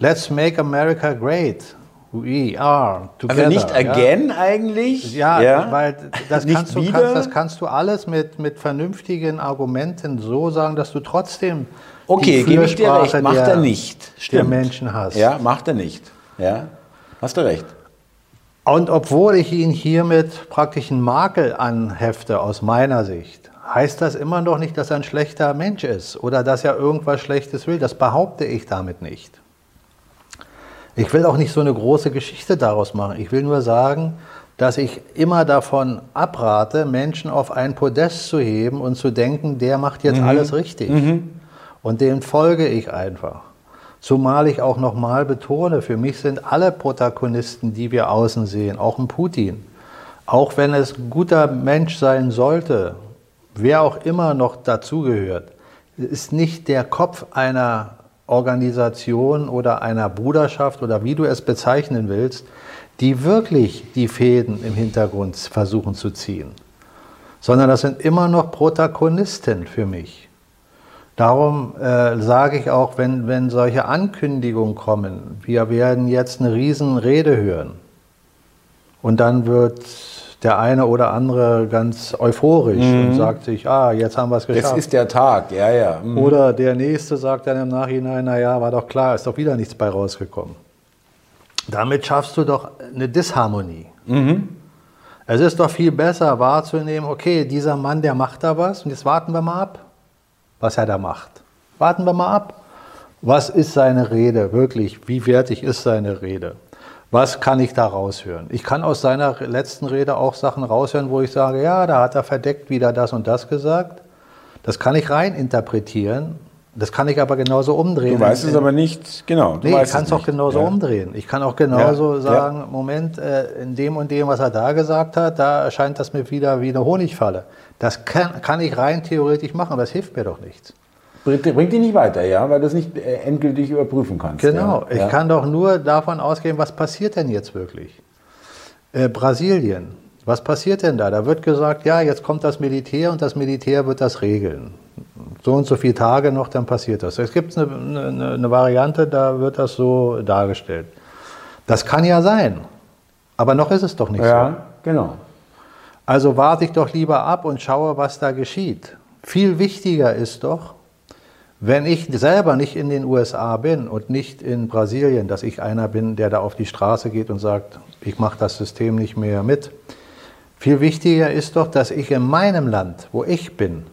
Let's make America great. We are together. Also nicht ja. again eigentlich. Ja, weil das kannst, du, kannst, das kannst du alles mit, mit vernünftigen Argumenten so sagen, dass du trotzdem Okay, die gebe ich dir recht, macht der, er nicht. der Stimmt. Menschen hast. Ja, macht er nicht. Ja, hast du recht. Und obwohl ich ihn hiermit praktisch einen Makel anhefte aus meiner Sicht, heißt das immer noch nicht, dass er ein schlechter Mensch ist oder dass er irgendwas Schlechtes will. Das behaupte ich damit nicht. Ich will auch nicht so eine große Geschichte daraus machen. Ich will nur sagen, dass ich immer davon abrate, Menschen auf ein Podest zu heben und zu denken, der macht jetzt mhm. alles richtig. Mhm. Und dem folge ich einfach. Zumal ich auch nochmal betone, für mich sind alle Protagonisten, die wir außen sehen, auch ein Putin, auch wenn es ein guter Mensch sein sollte, wer auch immer noch dazugehört, ist nicht der Kopf einer Organisation oder einer Bruderschaft oder wie du es bezeichnen willst, die wirklich die Fäden im Hintergrund versuchen zu ziehen, sondern das sind immer noch Protagonisten für mich. Darum äh, sage ich auch, wenn, wenn solche Ankündigungen kommen, wir werden jetzt eine Riesenrede hören und dann wird der eine oder andere ganz euphorisch mhm. und sagt sich, ah, jetzt haben wir es geschafft. Das ist der Tag, ja, ja. Mhm. Oder der nächste sagt dann im Nachhinein, naja, war doch klar, ist doch wieder nichts bei rausgekommen. Damit schaffst du doch eine Disharmonie. Mhm. Es ist doch viel besser wahrzunehmen, okay, dieser Mann, der macht da was und jetzt warten wir mal ab was er da macht. Warten wir mal ab. Was ist seine Rede wirklich? Wie wertig ist seine Rede? Was kann ich da raushören? Ich kann aus seiner letzten Rede auch Sachen raushören, wo ich sage, ja, da hat er verdeckt wieder das und das gesagt. Das kann ich rein interpretieren. Das kann ich aber genauso umdrehen. Du weißt es aber nicht, genau. nee, ich kann es auch genauso ja. umdrehen. Ich kann auch genauso ja. sagen, ja. Moment, äh, in dem und dem, was er da gesagt hat, da erscheint das mir wieder wie eine Honigfalle. Das kann, kann ich rein theoretisch machen, aber es hilft mir doch nichts. Bringt, dich nicht weiter, ja, weil du es nicht äh, endgültig überprüfen kannst. Genau, ich kann doch nur davon ausgehen, was passiert denn jetzt wirklich? Äh, Brasilien, was passiert denn da? Da wird gesagt, ja, jetzt kommt das Militär und das Militär wird das regeln. So und so viele Tage noch, dann passiert das. Es gibt eine, eine, eine Variante, da wird das so dargestellt. Das kann ja sein, aber noch ist es doch nicht ja, so. Ja, genau. Also warte ich doch lieber ab und schaue, was da geschieht. Viel wichtiger ist doch, wenn ich selber nicht in den USA bin und nicht in Brasilien, dass ich einer bin, der da auf die Straße geht und sagt, ich mache das System nicht mehr mit. Viel wichtiger ist doch, dass ich in meinem Land, wo ich bin,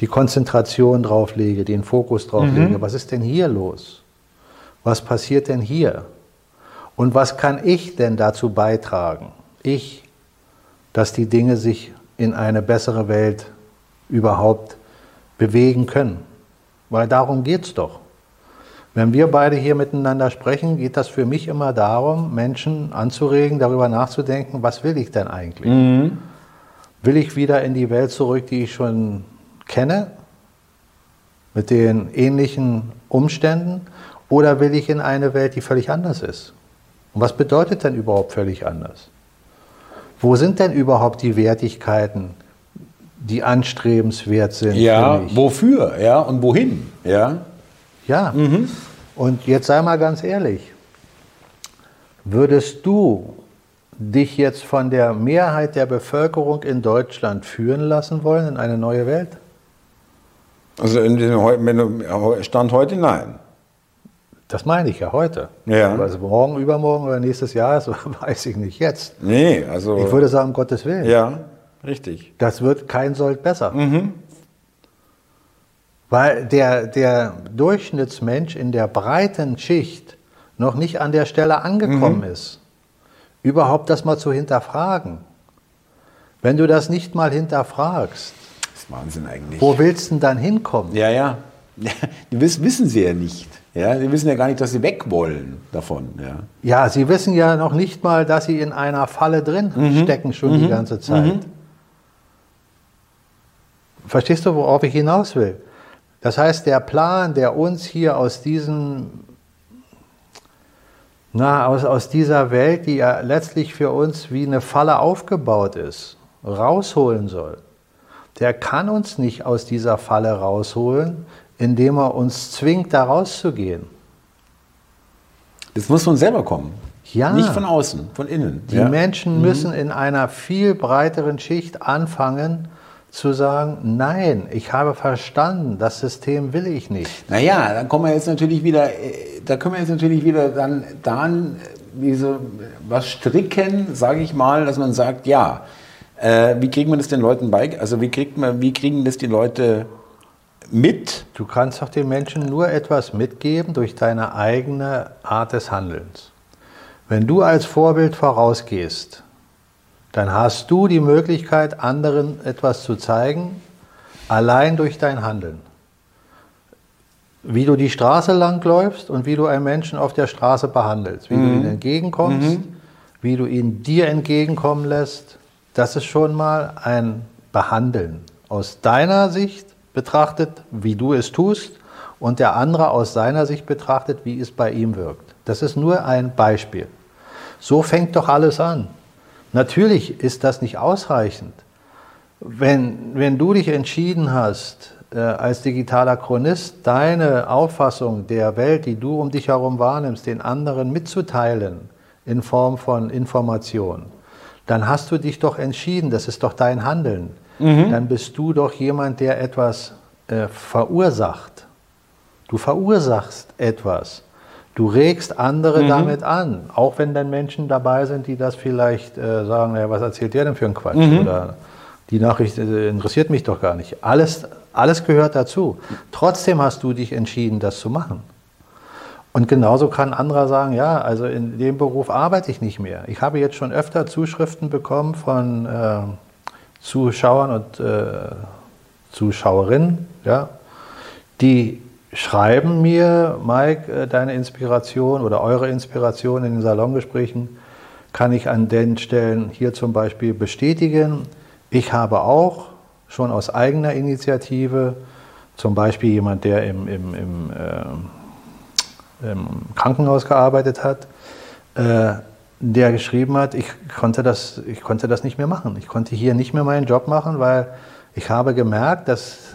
die Konzentration drauf lege, den Fokus drauf mhm. lege. Was ist denn hier los? Was passiert denn hier? Und was kann ich denn dazu beitragen? Ich dass die Dinge sich in eine bessere Welt überhaupt bewegen können. Weil darum geht es doch. Wenn wir beide hier miteinander sprechen, geht das für mich immer darum, Menschen anzuregen, darüber nachzudenken, was will ich denn eigentlich? Mhm. Will ich wieder in die Welt zurück, die ich schon kenne, mit den ähnlichen Umständen, oder will ich in eine Welt, die völlig anders ist? Und was bedeutet denn überhaupt völlig anders? Wo sind denn überhaupt die Wertigkeiten, die anstrebenswert sind? Ja, wofür? Ja, und wohin? Ja. Ja. Mhm. Und jetzt sei mal ganz ehrlich, würdest du dich jetzt von der Mehrheit der Bevölkerung in Deutschland führen lassen wollen in eine neue Welt? Also Stand heute nein. Das meine ich ja heute. Ja. Also morgen, übermorgen oder nächstes Jahr, so weiß ich nicht jetzt. Nee, also. Ich würde sagen, um Gottes Willen. Ja, richtig. Das wird kein Sold besser. Mhm. Weil der, der Durchschnittsmensch in der breiten Schicht noch nicht an der Stelle angekommen mhm. ist, überhaupt das mal zu hinterfragen. Wenn du das nicht mal hinterfragst, das ist Wahnsinn eigentlich. Wo willst du denn dann hinkommen? Ja, ja. Das wissen sie ja nicht. Ja, sie wissen ja gar nicht, dass sie weg wollen davon. Ja, ja sie wissen ja noch nicht mal, dass sie in einer Falle drin mhm. stecken schon mhm. die ganze Zeit. Mhm. Verstehst du, worauf ich hinaus will? Das heißt, der Plan, der uns hier aus diesem na, aus, aus dieser Welt, die ja letztlich für uns wie eine Falle aufgebaut ist, rausholen soll, der kann uns nicht aus dieser Falle rausholen, indem er uns zwingt, da rauszugehen. Das muss von selber kommen. Ja. Nicht von außen, von innen. Die ja. Menschen mhm. müssen in einer viel breiteren Schicht anfangen zu sagen, nein, ich habe verstanden, das System will ich nicht. Naja, dann kommen wir jetzt natürlich wieder, äh, da können wir jetzt natürlich wieder dann, dann wie so was stricken, sage ich mal, dass man sagt, ja, äh, wie kriegen wir das den Leuten bei? Also wie kriegt man, wie kriegen das die Leute mit? Du kannst doch den Menschen nur etwas mitgeben durch deine eigene Art des Handelns. Wenn du als Vorbild vorausgehst, dann hast du die Möglichkeit, anderen etwas zu zeigen, allein durch dein Handeln. Wie du die Straße langläufst und wie du einen Menschen auf der Straße behandelst, wie mhm. du ihm entgegenkommst, mhm. wie du ihn dir entgegenkommen lässt, das ist schon mal ein Behandeln aus deiner Sicht betrachtet, wie du es tust, und der andere aus seiner Sicht betrachtet, wie es bei ihm wirkt. Das ist nur ein Beispiel. So fängt doch alles an. Natürlich ist das nicht ausreichend. Wenn, wenn du dich entschieden hast, äh, als digitaler Chronist deine Auffassung der Welt, die du um dich herum wahrnimmst, den anderen mitzuteilen in Form von Information, dann hast du dich doch entschieden, das ist doch dein Handeln. Mhm. Dann bist du doch jemand, der etwas äh, verursacht. Du verursachst etwas. Du regst andere mhm. damit an, auch wenn dann Menschen dabei sind, die das vielleicht äh, sagen, naja, was erzählt der denn für einen Quatsch? Mhm. Oder die Nachricht äh, interessiert mich doch gar nicht. Alles, alles gehört dazu. Trotzdem hast du dich entschieden, das zu machen. Und genauso kann anderer sagen, ja, also in dem Beruf arbeite ich nicht mehr. Ich habe jetzt schon öfter Zuschriften bekommen von äh, Zuschauern und äh, Zuschauerinnen, ja, die schreiben mir, Mike, äh, deine Inspiration oder eure Inspiration in den Salongesprächen kann ich an den Stellen hier zum Beispiel bestätigen. Ich habe auch schon aus eigener Initiative, zum Beispiel jemand, der im, im, im, äh, im Krankenhaus gearbeitet hat, äh, der geschrieben hat, ich konnte, das, ich konnte das nicht mehr machen. Ich konnte hier nicht mehr meinen Job machen, weil ich habe gemerkt, dass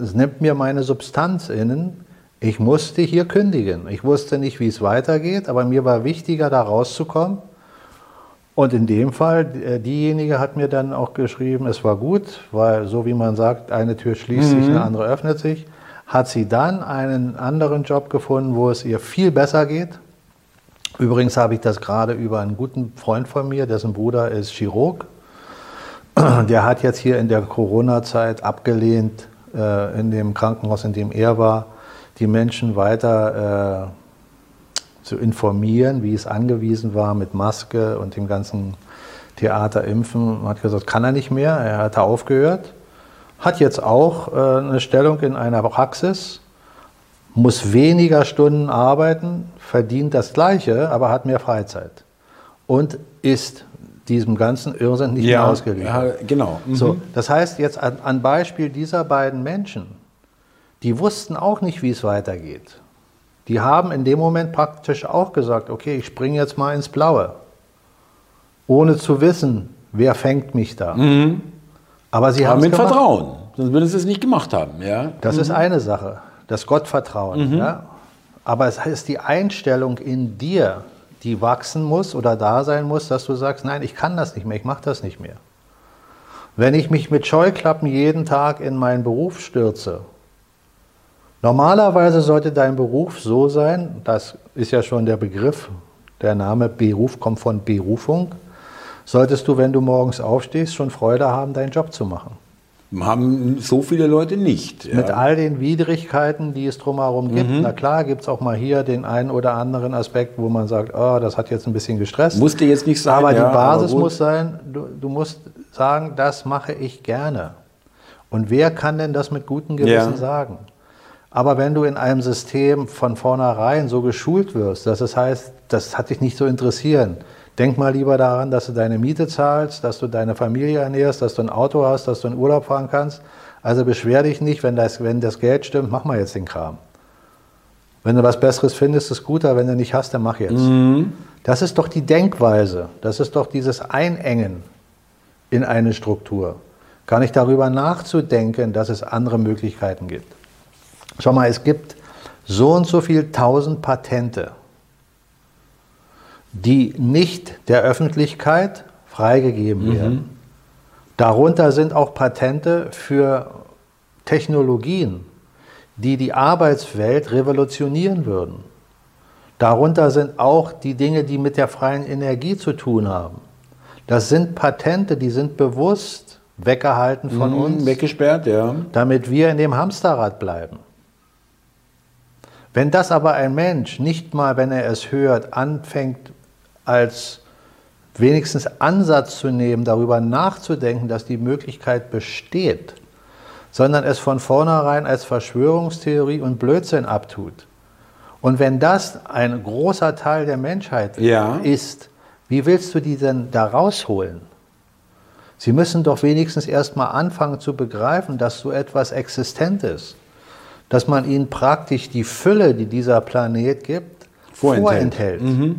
es nimmt mir meine Substanz innen. Ich musste hier kündigen. Ich wusste nicht, wie es weitergeht, aber mir war wichtiger, da rauszukommen. Und in dem Fall, äh, diejenige hat mir dann auch geschrieben, es war gut, weil so wie man sagt, eine Tür schließt mhm. sich, eine andere öffnet sich. Hat sie dann einen anderen Job gefunden, wo es ihr viel besser geht. Übrigens habe ich das gerade über einen guten Freund von mir, dessen Bruder ist Chirurg. Der hat jetzt hier in der Corona-Zeit abgelehnt, äh, in dem Krankenhaus, in dem er war, die Menschen weiter äh, zu informieren, wie es angewiesen war mit Maske und dem ganzen Theater impfen. Man hat gesagt, kann er nicht mehr, er hat aufgehört. Hat jetzt auch äh, eine Stellung in einer Praxis, muss weniger Stunden arbeiten, verdient das Gleiche, aber hat mehr Freizeit. Und ist diesem ganzen Irrsinn nicht ja, mehr ausgeliefert. Ja, genau. Mhm. So, das heißt jetzt an, an Beispiel dieser beiden Menschen, die wussten auch nicht, wie es weitergeht. Die haben in dem Moment praktisch auch gesagt, okay, ich springe jetzt mal ins Blaue, ohne zu wissen, wer fängt mich da. Mhm. Aber sie haben mit gemacht. Vertrauen, sonst würden sie es nicht gemacht haben. Ja? Das mhm. ist eine Sache, das Gottvertrauen. Mhm. Ja? Aber es ist die Einstellung in dir, die wachsen muss oder da sein muss, dass du sagst, nein, ich kann das nicht mehr, ich mache das nicht mehr. Wenn ich mich mit Scheuklappen jeden Tag in meinen Beruf stürze, normalerweise sollte dein Beruf so sein, das ist ja schon der Begriff, der Name Beruf kommt von Berufung, solltest du, wenn du morgens aufstehst, schon Freude haben, deinen Job zu machen. Haben so viele Leute nicht. Ja. Mit all den Widrigkeiten, die es drumherum gibt. Mhm. Na klar, gibt es auch mal hier den einen oder anderen Aspekt, wo man sagt, oh, das hat jetzt ein bisschen gestresst. Musste jetzt nicht sein. Aber ja, die Basis muss sein, du, du, musst sagen, das mache ich gerne. Und wer kann denn das mit gutem Gewissen ja. sagen? Aber wenn du in einem System von vornherein so geschult wirst, dass es heißt, das hat dich nicht so interessieren, Denk mal lieber daran, dass du deine Miete zahlst, dass du deine Familie ernährst, dass du ein Auto hast, dass du in Urlaub fahren kannst. Also beschwer dich nicht, wenn das, wenn das Geld stimmt, mach mal jetzt den Kram. Wenn du was Besseres findest, ist gut, aber wenn du nicht hast, dann mach jetzt. Mhm. Das ist doch die Denkweise. Das ist doch dieses Einengen in eine Struktur. Gar nicht darüber nachzudenken, dass es andere Möglichkeiten gibt. Schau mal, es gibt so und so viel tausend Patente die nicht der Öffentlichkeit freigegeben mhm. werden. Darunter sind auch Patente für Technologien, die die Arbeitswelt revolutionieren würden. Darunter sind auch die Dinge, die mit der freien Energie zu tun haben. Das sind Patente, die sind bewusst weggehalten von Mhm, uns, Weggesperrt, ja. damit wir in dem Hamsterrad bleiben. Wenn das aber ein Mensch nicht mal, wenn er es hört, anfängt als wenigstens Ansatz zu nehmen, darüber nachzudenken, dass die Möglichkeit besteht, sondern es von vornherein als Verschwörungstheorie und Blödsinn abtut. Und wenn das ein großer Teil der Menschheit Ja. ist, wie willst du die denn da rausholen? Sie müssen doch wenigstens erstmal anfangen zu begreifen, dass so etwas existent ist. Dass man ihnen praktisch die Fülle, die dieser Planet gibt, Vorenthält. vorenthält.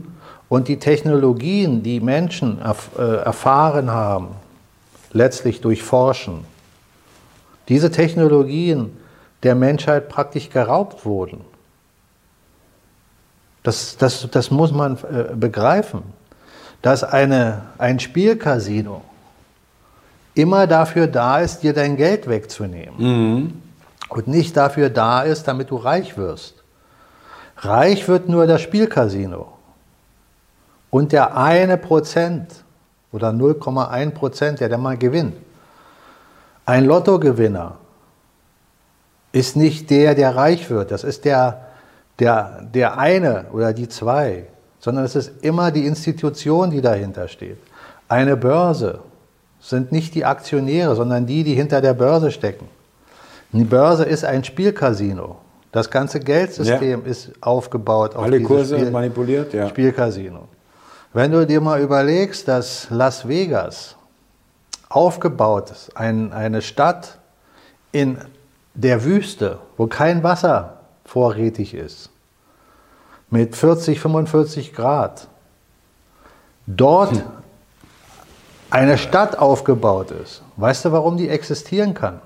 Und die Technologien, die Menschen erf äh, erfahren haben, letztlich durch Forschen, diese Technologien der Menschheit praktisch geraubt wurden. Das, das, das muss man äh, begreifen, dass eine, ein Spielcasino immer dafür da ist, dir dein Geld wegzunehmen. Und nicht dafür da ist, damit du reich wirst. Reich wird nur das Spielcasino. Und der eine Prozent oder 0,1 Prozent, der dann mal gewinnt. Ein Lottogewinner ist nicht der, der reich wird. Das ist der, der, der eine oder die zwei, sondern es ist immer die Institution, die dahinter steht. Eine Börse sind nicht die Aktionäre, sondern die, die hinter der Börse stecken. Die Börse ist ein Spielcasino. Das ganze Geldsystem ist aufgebaut auf Alle Kurse Spiel, manipuliert, ja. Spielcasino. Wenn du dir mal überlegst, dass Las Vegas aufgebaut ist, ein, eine Stadt in der Wüste, wo kein Wasser vorrätig ist, mit 40, 45 Grad, dort Hm. eine Stadt aufgebaut ist. Weißt du, warum die existieren kann?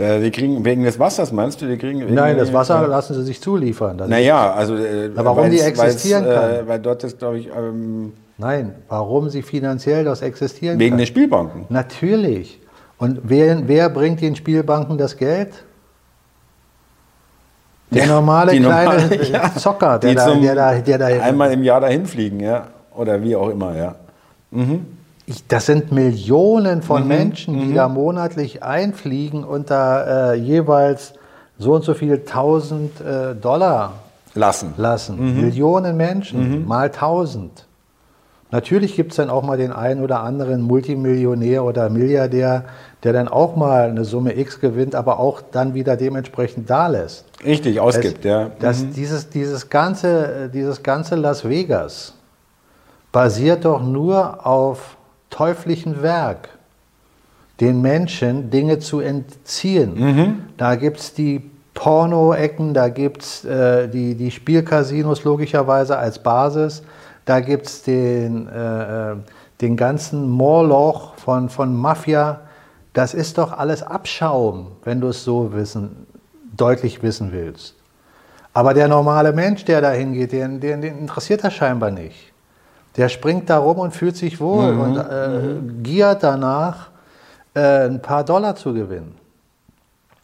Äh, die kriegen wegen des Wassers, meinst du? Die kriegen Nein, das Wasser Ja. lassen sie sich zuliefern. Naja, also. Äh, Na, warum die existieren weil's, kann. Äh, weil dort ist, glaube ich, ähm, Nein, warum sie finanziell das existieren wegen kann. der Spielbanken. Natürlich. Und wer, wer bringt den Spielbanken das Geld? Der Ja, normale die kleine normale- ja. Zocker, der da, der, da, der da Einmal im Jahr dahin fliegen, ja. Oder wie auch immer, ja. Ich, das sind Millionen Mhm, von Menschen, die da monatlich einfliegen und da äh, jeweils so und so viel tausend äh, Dollar Lassen. lassen. Mhm. Millionen Menschen, mal tausend. Natürlich gibt es dann auch mal den einen oder anderen Multimillionär oder Milliardär, der dann auch mal eine Summe X gewinnt, aber auch dann wieder dementsprechend da lässt. Richtig, ausgibt, Es- ja. Das, dieses, dieses, ganze, äh, dieses ganze Las Vegas basiert doch nur auf teuflischen Werk, den Menschen Dinge zu entziehen. Da gibt es die Porno-Ecken, da gibt es äh, die, die Spielcasinos logischerweise als Basis, da gibt es den, äh, äh, den ganzen Moorloch von, von Mafia. Das ist doch alles Abschaum, wenn du es so wissen, deutlich wissen willst. Aber der normale Mensch, der da hingeht, den, den, den interessiert das scheinbar nicht. Der springt da rum und fühlt sich wohl und äh, giert danach, äh, ein paar Dollar zu gewinnen.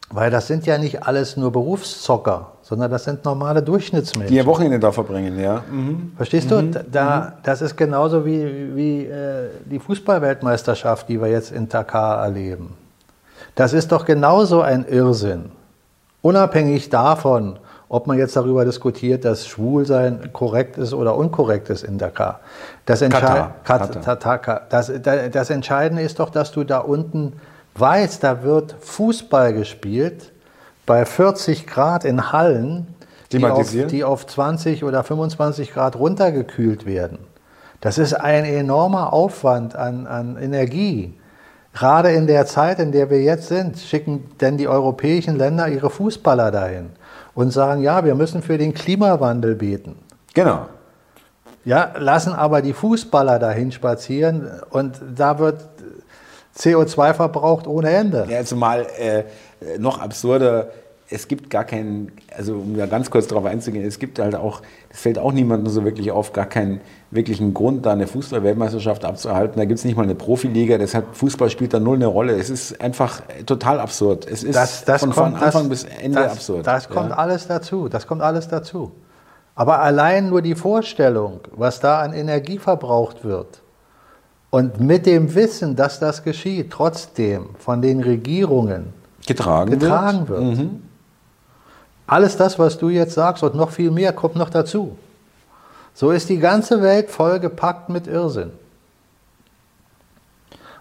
Weil das sind ja nicht alles nur Berufszocker, sondern das sind normale Durchschnittsmenschen. Die ihr Wochenende da verbringen, ja. Mhm. Verstehst du? Da, das ist genauso wie, wie äh, die Fußballweltmeisterschaft, die wir jetzt in Dakar erleben. Das ist doch genauso ein Irrsinn. Unabhängig davon, ob man jetzt darüber diskutiert, dass Schwulsein korrekt ist oder unkorrekt ist in Dakar. Das, Entschei- Katar. Kat- Tataka. das, da- das Entscheidende ist doch, dass du da unten weißt, da wird Fußball gespielt bei 40 Grad in Hallen, die auf, die auf 20 oder 25 Grad runtergekühlt werden. Das ist ein enormer Aufwand an, an Energie. Gerade in der Zeit, in der wir jetzt sind, schicken denn die europäischen Länder ihre Fußballer dahin und sagen, ja, wir müssen für den Klimawandel beten. Genau. Ja, lassen aber die Fußballer dahin spazieren und da wird CO2 verbraucht ohne Ende. Ja, zumal äh, noch absurder, es gibt gar keinen, also um da ganz kurz darauf einzugehen, es gibt halt auch, es fällt auch niemandem so wirklich auf, gar keinen wirklichen Grund, da eine Fußball-Weltmeisterschaft abzuhalten. Da gibt es nicht mal eine Profiliga, deshalb Fußball spielt da null eine Rolle. Es ist einfach total absurd. Es ist Das, das von, kommt, Anfang das, bis Ende das, absurd. Das kommt ja. alles dazu. Das kommt alles dazu. Aber allein nur die Vorstellung, was da an Energie verbraucht wird und mit dem Wissen, dass das geschieht, trotzdem von den Regierungen getragen, getragen wird. wird. Mhm. Alles das, was du jetzt sagst und noch viel mehr, kommt noch dazu. So ist die ganze Welt vollgepackt mit Irrsinn.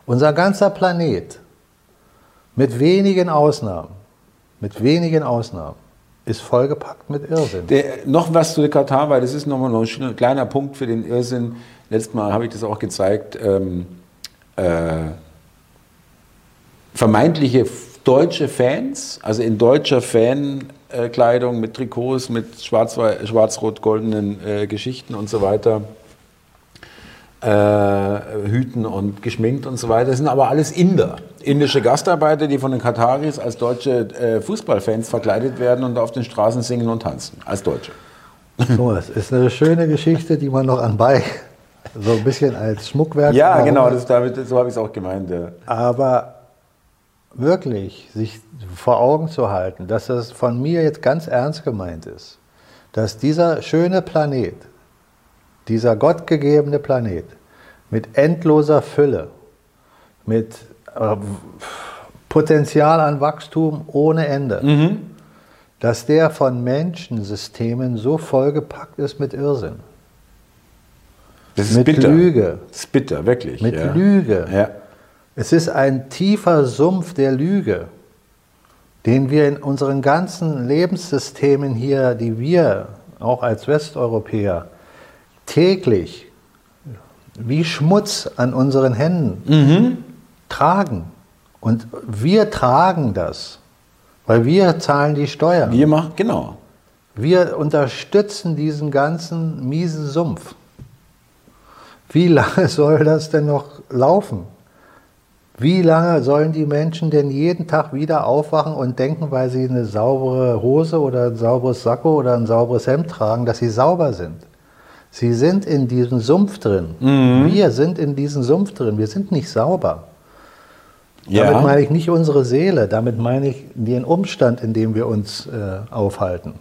Unser ganzer Planet, mit wenigen Ausnahmen, mit wenigen Ausnahmen, ist vollgepackt mit Irrsinn. Der, noch was zu Katar, weil das ist nochmal noch ein kleiner Punkt für den Irrsinn. Letztes Mal habe ich das auch gezeigt. Ähm, äh, vermeintliche deutsche Fans, also in deutscher Fankleidung mit Trikots, mit schwarz-rot-goldenen äh, Geschichten und so weiter, äh, Hüten und geschminkt und so weiter. Das sind aber alles Inder. Indische Gastarbeiter, die von den Kataris als deutsche äh, Fußballfans verkleidet werden und auf den Straßen singen und tanzen, als Deutsche. So, das ist eine schöne Geschichte, die man noch anbei, so ein bisschen als Schmuckwerk. Ja, genau, das, damit, so habe ich es auch gemeint. Ja. Aber wirklich sich vor Augen zu halten, dass das von mir jetzt ganz ernst gemeint ist, dass dieser schöne Planet, dieser gottgegebene Planet mit endloser Fülle, mit äh, Potenzial an Wachstum ohne Ende, mhm. dass der von Menschensystemen so vollgepackt ist mit Irrsinn. Das ist mit bitter. Lüge. Das ist bitter, wirklich. Mit ja. Lüge. Ja. Es ist ein tiefer Sumpf der Lüge, den wir in unseren ganzen Lebenssystemen hier, die wir auch als Westeuropäer täglich wie Schmutz an unseren Händen mhm. tragen. Und wir tragen das, weil wir zahlen die Steuern. Wir machen, genau. Wir unterstützen diesen ganzen miesen Sumpf. Wie lange soll das denn noch laufen? Wie lange sollen die Menschen denn jeden Tag wieder aufwachen und denken, weil sie eine saubere Hose oder ein sauberes Sakko oder ein sauberes Hemd tragen, dass sie sauber sind? Sie sind in diesem Sumpf drin. Mhm. Wir sind in diesem Sumpf drin. Wir sind nicht sauber. Ja. Damit meine ich nicht unsere Seele, damit meine ich den Umstand, in dem wir uns äh, aufhalten.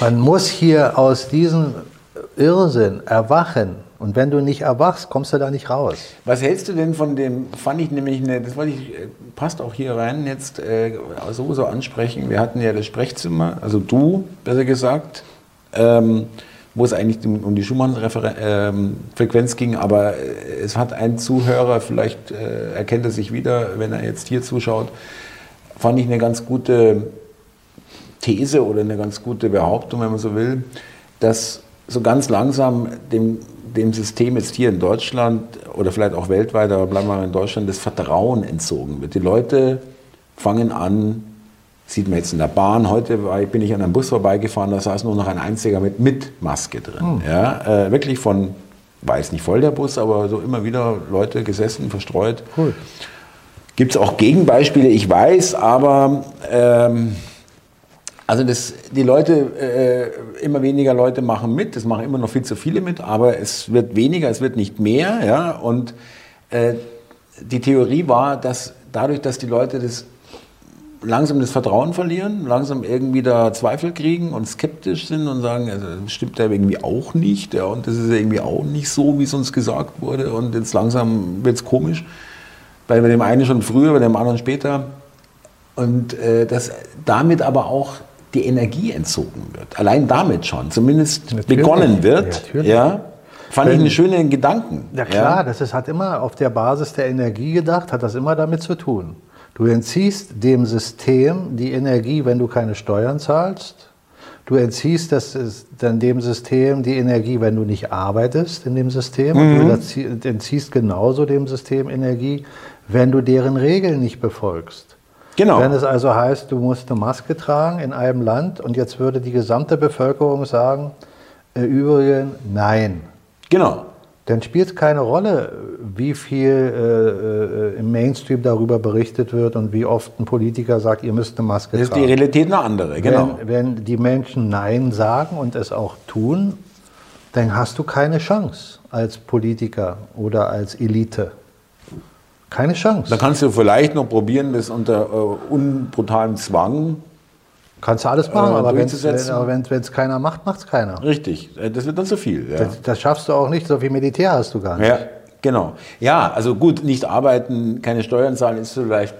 Man muss hier aus diesem Irrsinn erwachen und wenn du nicht erwachst, kommst du da nicht raus. Was hältst du denn von dem, fand ich nämlich, eine, das wollte ich, äh, passt auch hier rein, jetzt äh, sowieso ansprechen. Wir hatten ja das Sprechzimmer, also du, besser gesagt, ähm, wo es eigentlich um die Schumann-Frequenz ähm, ging, aber äh, es hat ein Zuhörer, vielleicht äh, erkennt er sich wieder, wenn er jetzt hier zuschaut, fand ich eine ganz gute These oder eine ganz gute Behauptung, wenn man so will, dass so ganz langsam dem dem System jetzt hier in Deutschland oder vielleicht auch weltweit, aber bleiben wir mal in Deutschland, das Vertrauen entzogen wird. Die Leute fangen an, sieht man jetzt in der Bahn, heute bin ich an einem Bus vorbeigefahren, da saß nur noch ein einziger mit, mit Maske drin. Hm. Ja, äh, wirklich von, war jetzt nicht voll der Bus, aber so immer wieder Leute gesessen, verstreut. Cool. Gibt es auch Gegenbeispiele, ich weiß, aber ähm, also das, die Leute, äh, immer weniger Leute machen mit, es machen immer noch viel zu viele mit, aber es wird weniger, es wird nicht mehr. Ja? Und äh, die Theorie war, dass dadurch, dass die Leute das langsam das Vertrauen verlieren, langsam irgendwie da Zweifel kriegen und skeptisch sind und sagen, also, das stimmt ja irgendwie auch nicht ja, und das ist irgendwie auch nicht so, wie es uns gesagt wurde. Und jetzt langsam wird es komisch, bei dem einen schon früher, bei dem anderen später. Und äh, dass damit aber auch die Energie entzogen wird. Allein damit schon, zumindest natürlich. begonnen wird. Ja, ja fand Wenn, ich einen schönen Gedanken. Ja klar, ja. das ist, hat immer auf der Basis der Energie gedacht, hat das immer damit zu tun. Du entziehst dem System die Energie, wenn du keine Steuern zahlst. Du entziehst das, dann dem System die Energie, wenn du nicht arbeitest in dem System. Mhm. Und du entziehst genauso dem System Energie, wenn du deren Regeln nicht befolgst. Genau. Wenn es also heißt, du musst eine Maske tragen in einem Land und jetzt würde die gesamte Bevölkerung sagen, äh, übrigens nein. Genau. Dann spielt es keine Rolle, wie viel äh, äh, im Mainstream darüber berichtet wird und wie oft ein Politiker sagt, ihr müsst eine Maske tragen. Das ist die Realität eine andere, genau. Wenn, wenn die Menschen Nein sagen und es auch tun, dann hast du keine Chance als Politiker oder als Elite. Keine Chance. Da kannst du vielleicht noch probieren, das unter äh, unbrutalem Zwang Kannst du alles machen, äh, aber wenn es keiner macht, macht es keiner. Richtig, äh, das wird dann zu viel. Ja. Das, das schaffst du auch nicht, so viel Militär hast du gar nicht. Ja, genau. Ja, also gut, nicht arbeiten, keine Steuern zahlen ist vielleicht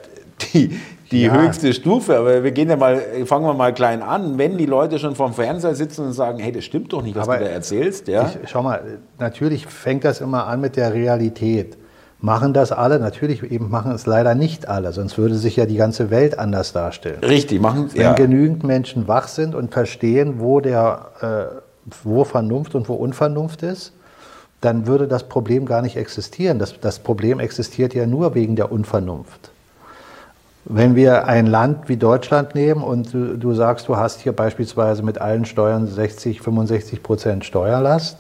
die, die Ja. höchste Stufe, aber wir gehen ja mal, fangen wir mal klein an. Wenn die Leute schon vorm Fernseher sitzen und sagen, hey, das stimmt doch nicht, was Aber du da erzählst, ja. Ich, schau mal, natürlich fängt das immer an mit der Realität. Machen das alle? Natürlich eben machen es leider nicht alle, sonst würde sich ja die ganze Welt anders darstellen. Richtig, machen Wenn ja. genügend Menschen wach sind und verstehen, wo, der, äh, wo Vernunft und wo Unvernunft ist, dann würde das Problem gar nicht existieren. Das, das Problem existiert ja nur wegen der Unvernunft. Wenn wir ein Land wie Deutschland nehmen und du, du sagst, du hast hier beispielsweise mit allen Steuern 60, 65 Prozent Steuerlast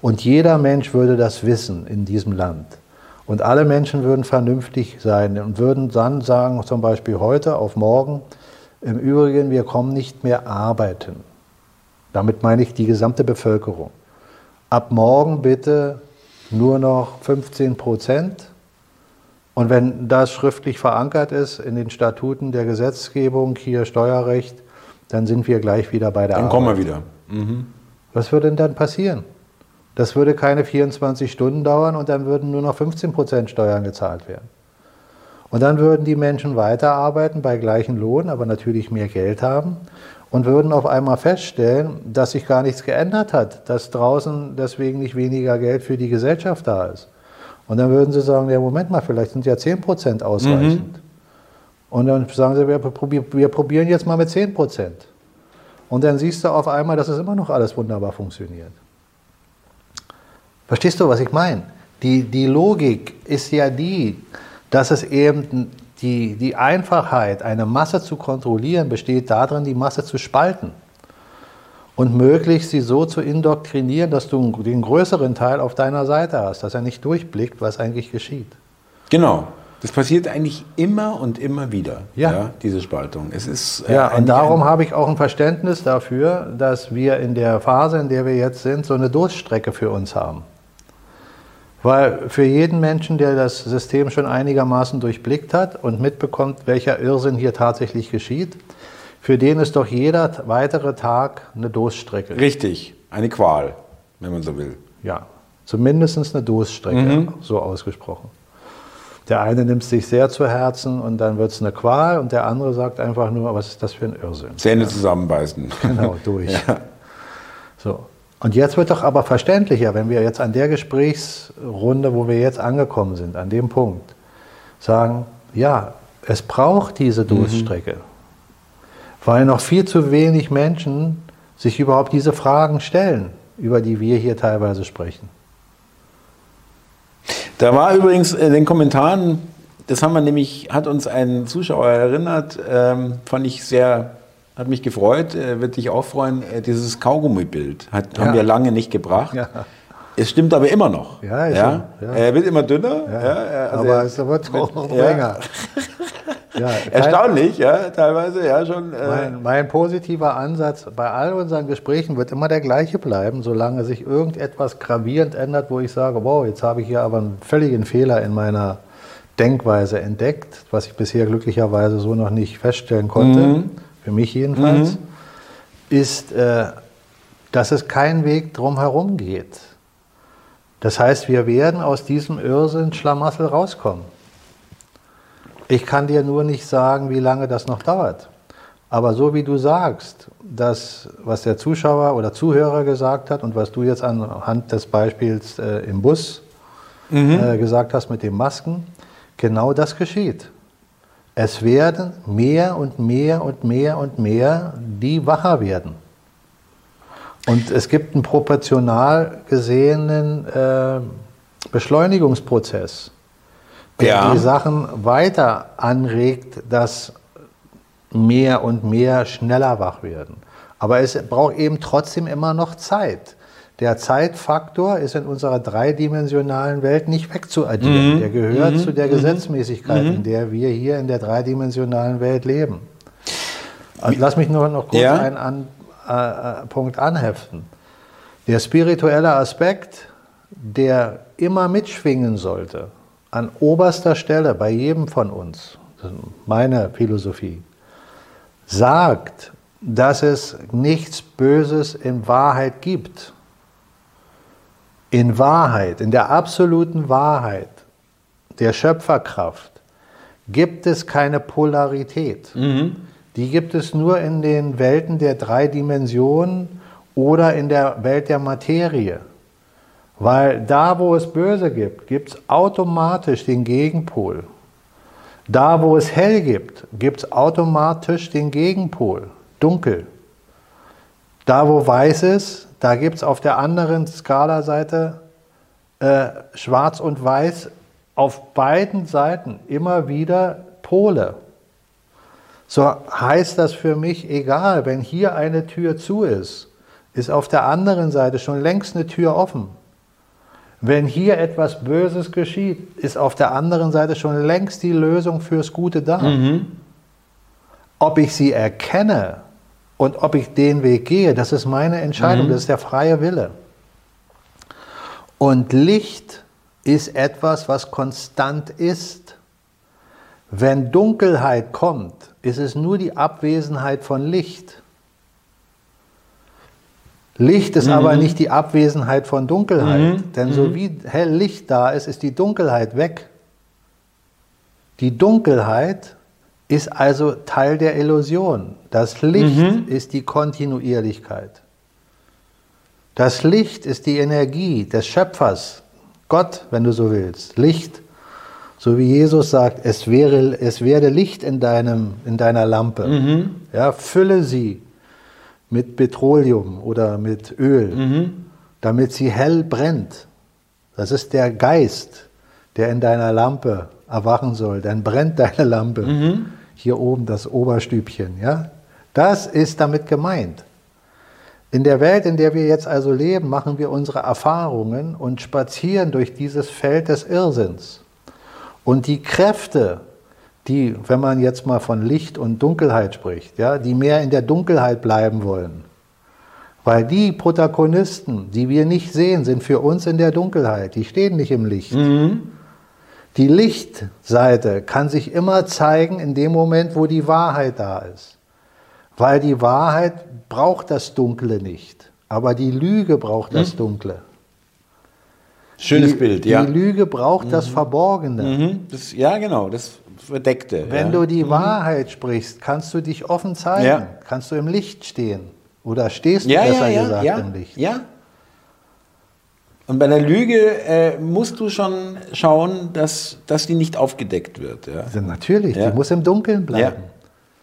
und jeder Mensch würde das wissen in diesem Land und alle Menschen würden vernünftig sein und würden dann sagen, zum Beispiel heute auf morgen, im Übrigen, wir kommen nicht mehr arbeiten. Damit meine ich die gesamte Bevölkerung. Ab morgen bitte nur noch 15 Prozent. Und wenn das schriftlich verankert ist in den Statuten der Gesetzgebung, hier Steuerrecht, dann sind wir gleich wieder bei der Dann Arbeit. kommen wir wieder. Was würde denn dann passieren? Das würde keine 24 Stunden dauern und dann würden nur noch 15 Prozent Steuern gezahlt werden. Und dann würden die Menschen weiterarbeiten bei gleichem Lohn, aber natürlich mehr Geld haben und würden auf einmal feststellen, dass sich gar nichts geändert hat, dass draußen deswegen nicht weniger Geld für die Gesellschaft da ist. Und dann würden sie sagen, ja Moment mal, vielleicht sind ja 10 Prozent ausreichend. Und dann sagen sie, wir, probier, wir probieren jetzt mal mit 10 Prozent. Und dann siehst du auf einmal, dass es immer noch alles wunderbar funktioniert. Verstehst du, was ich meine? Die, die Logik ist ja die, dass es eben die, die Einfachheit, eine Masse zu kontrollieren, besteht darin, die Masse zu spalten. Und möglichst sie so zu indoktrinieren, dass du den größeren Teil auf deiner Seite hast, dass er nicht durchblickt, was eigentlich geschieht. Genau. Das passiert eigentlich immer und immer wieder, Ja. diese Spaltung. Es ist äh, Ja, und darum habe ich auch ein Verständnis dafür, dass wir in der Phase, in der wir jetzt sind, so eine Durststrecke für uns haben. Weil für jeden Menschen, der das System schon einigermaßen durchblickt hat und mitbekommt, welcher Irrsinn hier tatsächlich geschieht, für den ist doch jeder weitere Tag eine Durststrecke. richtig eine Qual, wenn man so will. Ja, zumindest eine Durststrecke, so ausgesprochen. Der eine nimmt es sich sehr zu Herzen und dann wird es eine Qual und der andere sagt einfach nur, was ist das für ein Irrsinn? Zähne zusammenbeißen. Genau, durch. So. Und jetzt wird doch aber verständlicher, wenn wir jetzt an der Gesprächsrunde, wo wir jetzt angekommen sind, an dem Punkt, sagen, ja, es braucht diese Durststrecke, weil noch viel zu wenig Menschen sich überhaupt diese Fragen stellen, über die wir hier teilweise sprechen. Da war übrigens in den Kommentaren, das haben wir nämlich, hat uns ein Zuschauer erinnert, ähm, fand ich sehr, hat mich gefreut, äh, wird dich auch freuen, äh, dieses Kaugummi-Bild hat, haben Ja. wir lange nicht gebracht. Ja. Es stimmt aber immer noch. Ja, ja? ja. Er wird immer dünner. Ja. Ja, also aber er- es wird auch noch ja. länger. Ja, Erstaunlich, ja, teilweise, ja, schon. Äh, Mein, mein positiver Ansatz bei all unseren Gesprächen wird immer der gleiche bleiben, solange sich irgendetwas gravierend ändert, wo ich sage, wow, jetzt habe ich hier aber einen völligen Fehler in meiner Denkweise entdeckt, was ich bisher glücklicherweise so noch nicht feststellen konnte, für mich jedenfalls, ist, äh, dass es keinen Weg drum herum geht. Das heißt, wir werden aus diesem Irrsinn Schlamassel rauskommen. Ich kann dir nur nicht sagen, wie lange das noch dauert. Aber so wie du sagst, das, was der Zuschauer oder Zuhörer gesagt hat und was du jetzt anhand des Beispiels äh, im Bus äh, gesagt hast mit den Masken, genau das geschieht. Es werden mehr und mehr und mehr und mehr, die wacher werden. Und es gibt einen proportional gesehenen äh, Beschleunigungsprozess, der Ja. die Sachen weiter anregt, dass mehr und mehr schneller wach werden. Aber es braucht eben trotzdem immer noch Zeit. Der Zeitfaktor ist in unserer dreidimensionalen Welt nicht wegzuaddieren. Der gehört zu der Gesetzmäßigkeit, in der wir hier in der dreidimensionalen Welt leben. Also lass mich nur noch kurz Ja. einen an, äh, äh, Punkt anheften. Der spirituelle Aspekt, der immer mitschwingen sollte, an oberster Stelle bei jedem von uns, meine Philosophie, sagt, dass es nichts Böses in Wahrheit gibt. In Wahrheit, in der absoluten Wahrheit der Schöpferkraft gibt es keine Polarität. Mhm. Die gibt es nur in den Welten der drei Dimensionen oder in der Welt der Materie. Weil da, wo es Böse gibt, gibt es automatisch den Gegenpol. Da, wo es hell gibt, gibt es automatisch den Gegenpol, dunkel. Da, wo weiß ist, da gibt es auf der anderen Skalaseite äh, schwarz und weiß auf beiden Seiten immer wieder Pole. So heißt das für mich, egal, wenn hier eine Tür zu ist, ist auf der anderen Seite schon längst eine Tür offen. Wenn hier etwas Böses geschieht, ist auf der anderen Seite schon längst die Lösung fürs Gute da. Mhm. Ob ich sie erkenne und ob ich den Weg gehe, das ist meine Entscheidung, mhm. das ist der freie Wille. Und Licht ist etwas, was konstant ist. Wenn Dunkelheit kommt, ist es nur die Abwesenheit von Licht. Licht ist mhm. aber nicht die Abwesenheit von Dunkelheit, mhm. denn so mhm. wie hell Licht da ist, ist die Dunkelheit weg. Die Dunkelheit ist also Teil der Illusion. Das Licht mhm. ist die Kontinuierlichkeit. Das Licht ist die Energie des Schöpfers, Gott, wenn du so willst. Licht, so wie Jesus sagt, es, wäre, es werde Licht in, deinem, in deiner Lampe. Mhm. Ja, fülle sie mit Petroleum oder mit Öl, mhm. damit sie hell brennt. Das ist der Geist, der in deiner Lampe erwachen soll. Dann brennt deine Lampe. Mhm. Hier oben das Oberstübchen. Ja? Das ist damit gemeint. In der Welt, in der wir jetzt also leben, machen wir unsere Erfahrungen und spazieren durch dieses Feld des Irrsinns. Und die Kräfte, die, wenn man jetzt mal von Licht und Dunkelheit spricht, ja, die mehr in der Dunkelheit bleiben wollen. Weil die Protagonisten, die wir nicht sehen, sind für uns in der Dunkelheit. Die stehen nicht im Licht. Mhm. Die Lichtseite kann sich immer zeigen in dem Moment, wo die Wahrheit da ist. Weil die Wahrheit braucht das Dunkle nicht. Aber die Lüge braucht mhm. das Dunkle. Schönes die, Bild, ja. Die Lüge braucht mhm. das Verborgene. Mhm. Das, ja, genau. Das Verdeckte. Wenn ja. du die mhm. Wahrheit sprichst, kannst du dich offen zeigen, ja. kannst du im Licht stehen. Oder stehst du ja, besser gesagt im Licht. Ja. Und bei der Lüge äh, musst du schon schauen, dass, dass die nicht aufgedeckt wird. Ja. Also natürlich, die muss im Dunkeln bleiben.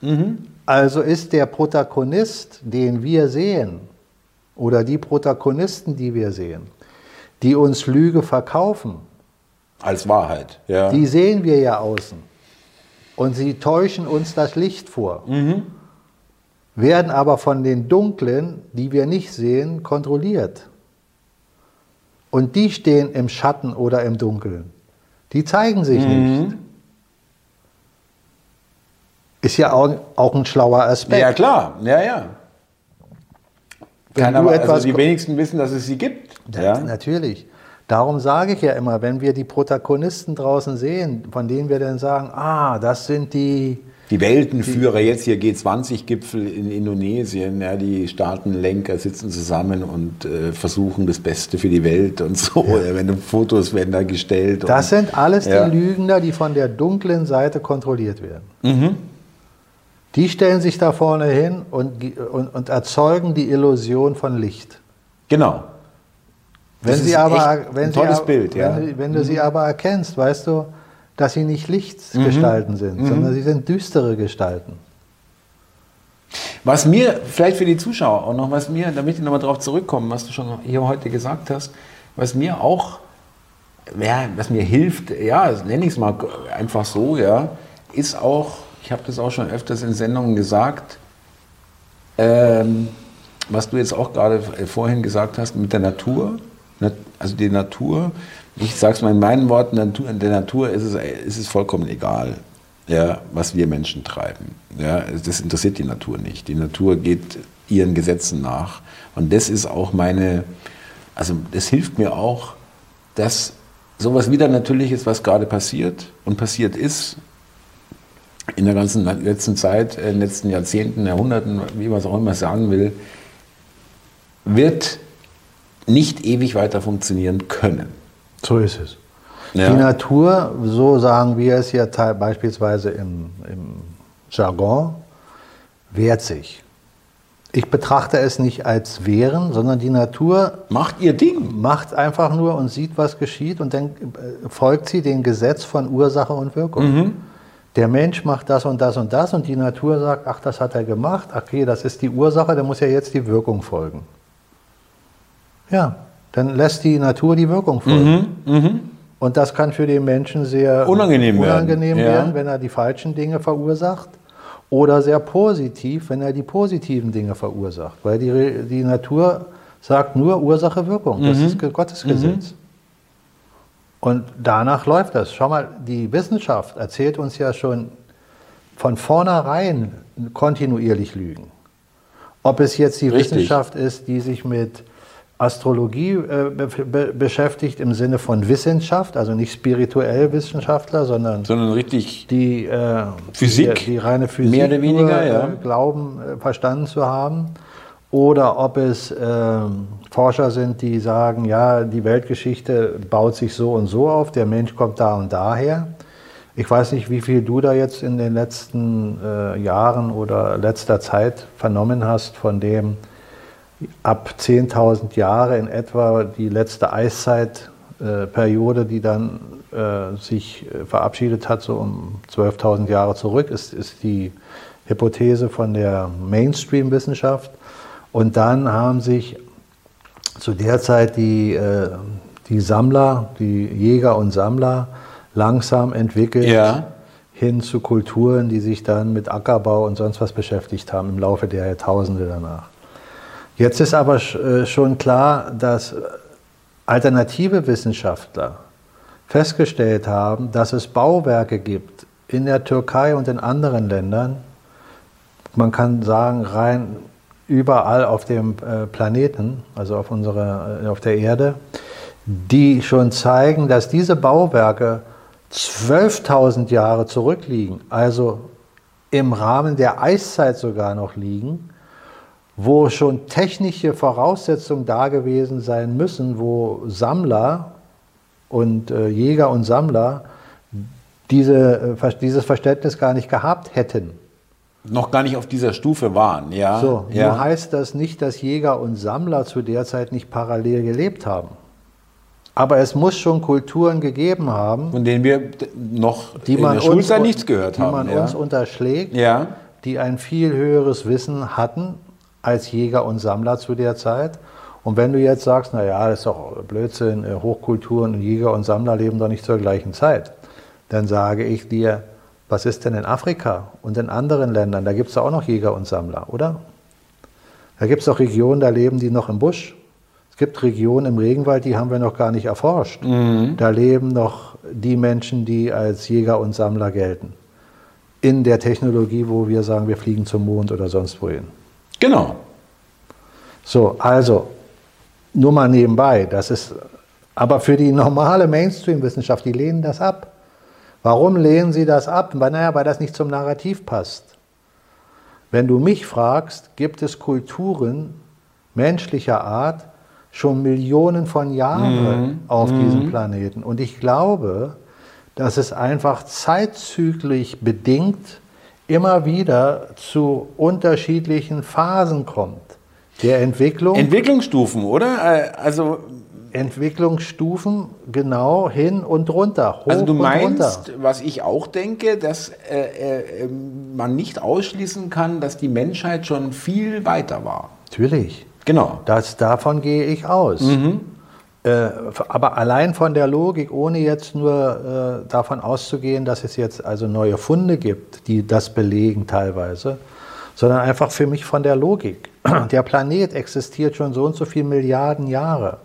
Mhm. Also ist der Protagonist, den wir sehen, oder die Protagonisten, die wir sehen, die uns Lüge verkaufen, als Wahrheit, ja. die sehen wir ja außen. Und sie täuschen uns das Licht vor, mhm. werden aber von den Dunklen, die wir nicht sehen, kontrolliert. Und die stehen im Schatten oder im Dunkeln. Die zeigen sich mhm. nicht. Ist ja auch, auch, ein schlauer Aspekt. Ja, klar, ja, ja. Wenn aber, also die wenigsten wissen, dass es sie gibt. Ja, Natürlich. Darum sage ich ja immer, wenn wir die Protagonisten draußen sehen, von denen wir dann sagen, ah, das sind die... Die Weltenführer, jetzt hier G20-Gipfel in Indonesien, ja, die Staatenlenker sitzen zusammen und äh, versuchen das Beste für die Welt und so. Ja. Wenn Fotos werden da gestellt. Das und, sind alles ja. die Lügner, die von der dunklen Seite kontrolliert werden. Mhm. Die stellen sich da vorne hin und, und, und erzeugen die Illusion von Licht. Genau. Wenn sie aber, wenn ein tolles sie, Bild, ja. Wenn, wenn du mhm. sie aber erkennst, weißt du, dass sie nicht Lichtgestalten mhm. sind, mhm. sondern sie sind düstere Gestalten. Was mir, vielleicht für die Zuschauer auch noch, was mir, damit ich nochmal darauf zurückkomme, was du schon hier heute gesagt hast, was mir auch, ja, was mir hilft, ja, nenne ich es mal einfach so, ja, ist auch, ich habe das auch schon öfters in Sendungen gesagt, ähm, was du jetzt auch gerade vorhin gesagt hast mit der Natur, also die Natur, ich sage es mal in meinen Worten, der Natur ist es, ist es vollkommen egal, ja, was wir Menschen treiben. Ja, das interessiert die Natur nicht. Die Natur geht ihren Gesetzen nach. Und das ist auch meine, also das hilft mir auch, dass sowas wieder natürlich ist, was gerade passiert und passiert ist, in der ganzen letzten Zeit, in den letzten Jahrzehnten, Jahrhunderten, wie man es auch immer sagen will, wird nicht ewig weiter funktionieren können. So ist es. Ja. Die Natur, so sagen wir es ja beispielsweise im, im Jargon, wehrt sich. Ich betrachte es nicht als Wehren, sondern die Natur macht ihr Ding. Macht einfach nur und sieht, was geschieht und dann äh, folgt sie dem Gesetz von Ursache und Wirkung. Mhm. Der Mensch macht das und das und das und die Natur sagt, ach, das hat er gemacht, okay, das ist die Ursache, dann muss ja jetzt die Wirkung folgen. Ja, dann lässt die Natur die Wirkung folgen. Mhm. Mhm. Und das kann für den Menschen sehr unangenehm, unangenehm werden, werden, wenn er die falschen Dinge verursacht oder sehr positiv, wenn er die positiven Dinge verursacht. Weil die, die Natur sagt nur Ursache-Wirkung. Das mhm. ist Gottes Gesetz. Mhm. Und danach läuft das. Schau mal, die Wissenschaft erzählt uns ja schon von vornherein kontinuierlich Lügen. Ob es jetzt die Richtig. Wissenschaft ist, die sich mit Astrologie äh, be beschäftigt im Sinne von Wissenschaft, also nicht spirituell Wissenschaftler, sondern, sondern richtig die äh, Physik, die, die, reine Physik mehr oder weniger, nur, ja. Äh, glauben äh, verstanden zu haben, oder ob es ähm, Forscher sind, die sagen, ja, die Weltgeschichte baut sich so und so auf, der Mensch kommt da und daher. Ich weiß nicht, wie viel du da jetzt in den letzten äh, Jahren oder letzter Zeit vernommen hast von dem, ab 10.000 Jahre in etwa die letzte Eiszeitperiode, die dann äh, sich äh, verabschiedet hat, so um 12.000 Jahre zurück, ist, ist die Hypothese von der Mainstream-Wissenschaft. Und dann haben sich zu der Zeit die, äh, die Sammler, die Jäger und Sammler langsam entwickelt. Ja. hin zu Kulturen, die sich dann mit Ackerbau und sonst was beschäftigt haben im Laufe der Jahrtausende danach. Jetzt ist aber äh, schon klar, dass alternative Wissenschaftler festgestellt haben, dass es Bauwerke gibt in der Türkei und in anderen Ländern, man kann sagen rein überall auf dem äh, Planeten, also auf, unserer, äh, auf der Erde, die schon zeigen, dass diese Bauwerke 12.000 Jahre zurückliegen, also im Rahmen der Eiszeit sogar noch liegen wo schon technische Voraussetzungen da gewesen sein müssen, wo Sammler und äh, Jäger und Sammler diese, äh, dieses Verständnis gar nicht gehabt hätten. Noch gar nicht auf dieser Stufe waren, ja. So, ja. nur heißt das nicht, dass Jäger und Sammler zu der Zeit nicht parallel gelebt haben. Aber es muss schon Kulturen gegeben haben, von denen wir noch die in der Schulzeit nichts gehört die haben. Die man ja. uns unterschlägt, ja. die ein viel höheres Wissen hatten als Jäger und Sammler zu der Zeit. Und wenn du jetzt sagst, naja, das ist doch Blödsinn, äh, Hochkulturen und Jäger und Sammler leben doch nicht zur gleichen Zeit, dann sage ich dir, was ist denn in Afrika und in anderen Ländern? Da gibt es auch noch Jäger und Sammler, oder? Da gibt es auch Regionen, da leben die noch im Busch. Es gibt Regionen im Regenwald, die haben wir noch gar nicht erforscht. Mhm. Da leben noch die Menschen, die als Jäger und Sammler gelten. In der Technologie, wo wir sagen, wir fliegen zum Mond oder sonst wohin. Genau. So, also, nur mal nebenbei, das ist, aber für die normale Mainstream-Wissenschaft, die lehnen das ab. Warum lehnen sie das ab? Weil, naja, weil das nicht zum Narrativ passt. Wenn du mich fragst, gibt es Kulturen menschlicher Art schon Millionen von Jahren mhm. auf mhm. diesem Planeten. Und ich glaube, dass es einfach zeitzyklisch bedingt immer wieder zu unterschiedlichen Phasen kommt. Der Entwicklung. Entwicklungsstufen, oder? Äh, also Entwicklungsstufen genau hin und runter. also du meinst, was ich auch denke, dass äh, äh, ähm, man nicht ausschließen kann, dass die Menschheit schon viel weiter war. Natürlich. Genau. Das, davon gehe ich aus. Mhm. Äh, aber allein von der Logik, ohne jetzt nur äh, davon auszugehen, dass es jetzt also neue Funde gibt, die das belegen teilweise, sondern einfach für mich von der Logik. Der Planet existiert schon so und so viele Milliarden Jahre.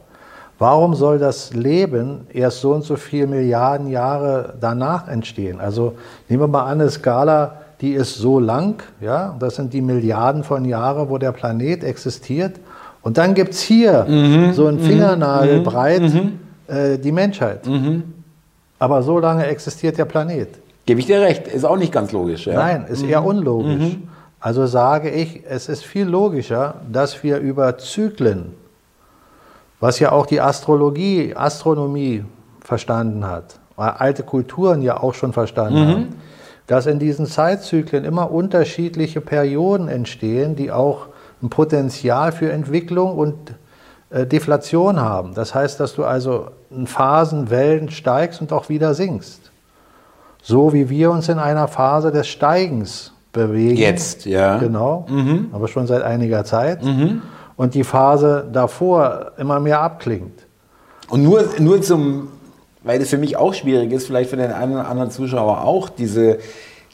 Warum soll das Leben erst so und so viele Milliarden Jahre danach entstehen? Also nehmen wir mal an, eine Skala, die ist so lang, ja, das sind die Milliarden von Jahren, wo der Planet existiert. Und dann gibt es hier mhm, so ein mhm. Fingernagel mhm, breit mhm. äh, die Menschheit. Mhm. Aber so lange existiert der Planet. Gebe ich dir recht, ist auch nicht ganz logisch. Ja? Nein, ist eher unlogisch. Also sage ich, es ist viel logischer, dass wir über Zyklen, was ja auch die Astrologie, Astronomie verstanden hat, weil alte Kulturen ja auch schon verstanden haben, dass in diesen Zeitzyklen immer unterschiedliche Perioden entstehen, die auch ein Potenzial für Entwicklung und äh, Deflation haben. Das heißt, dass du also in Phasen, Wellen steigst und auch wieder sinkst. So wie wir uns in einer Phase des Steigens bewegen. Jetzt, ja. Genau, aber schon seit einiger Zeit. Und die Phase davor immer mehr abklingt. Und nur, nur zum, weil das für mich auch schwierig ist, vielleicht für den einen oder anderen Zuschauer auch, diese,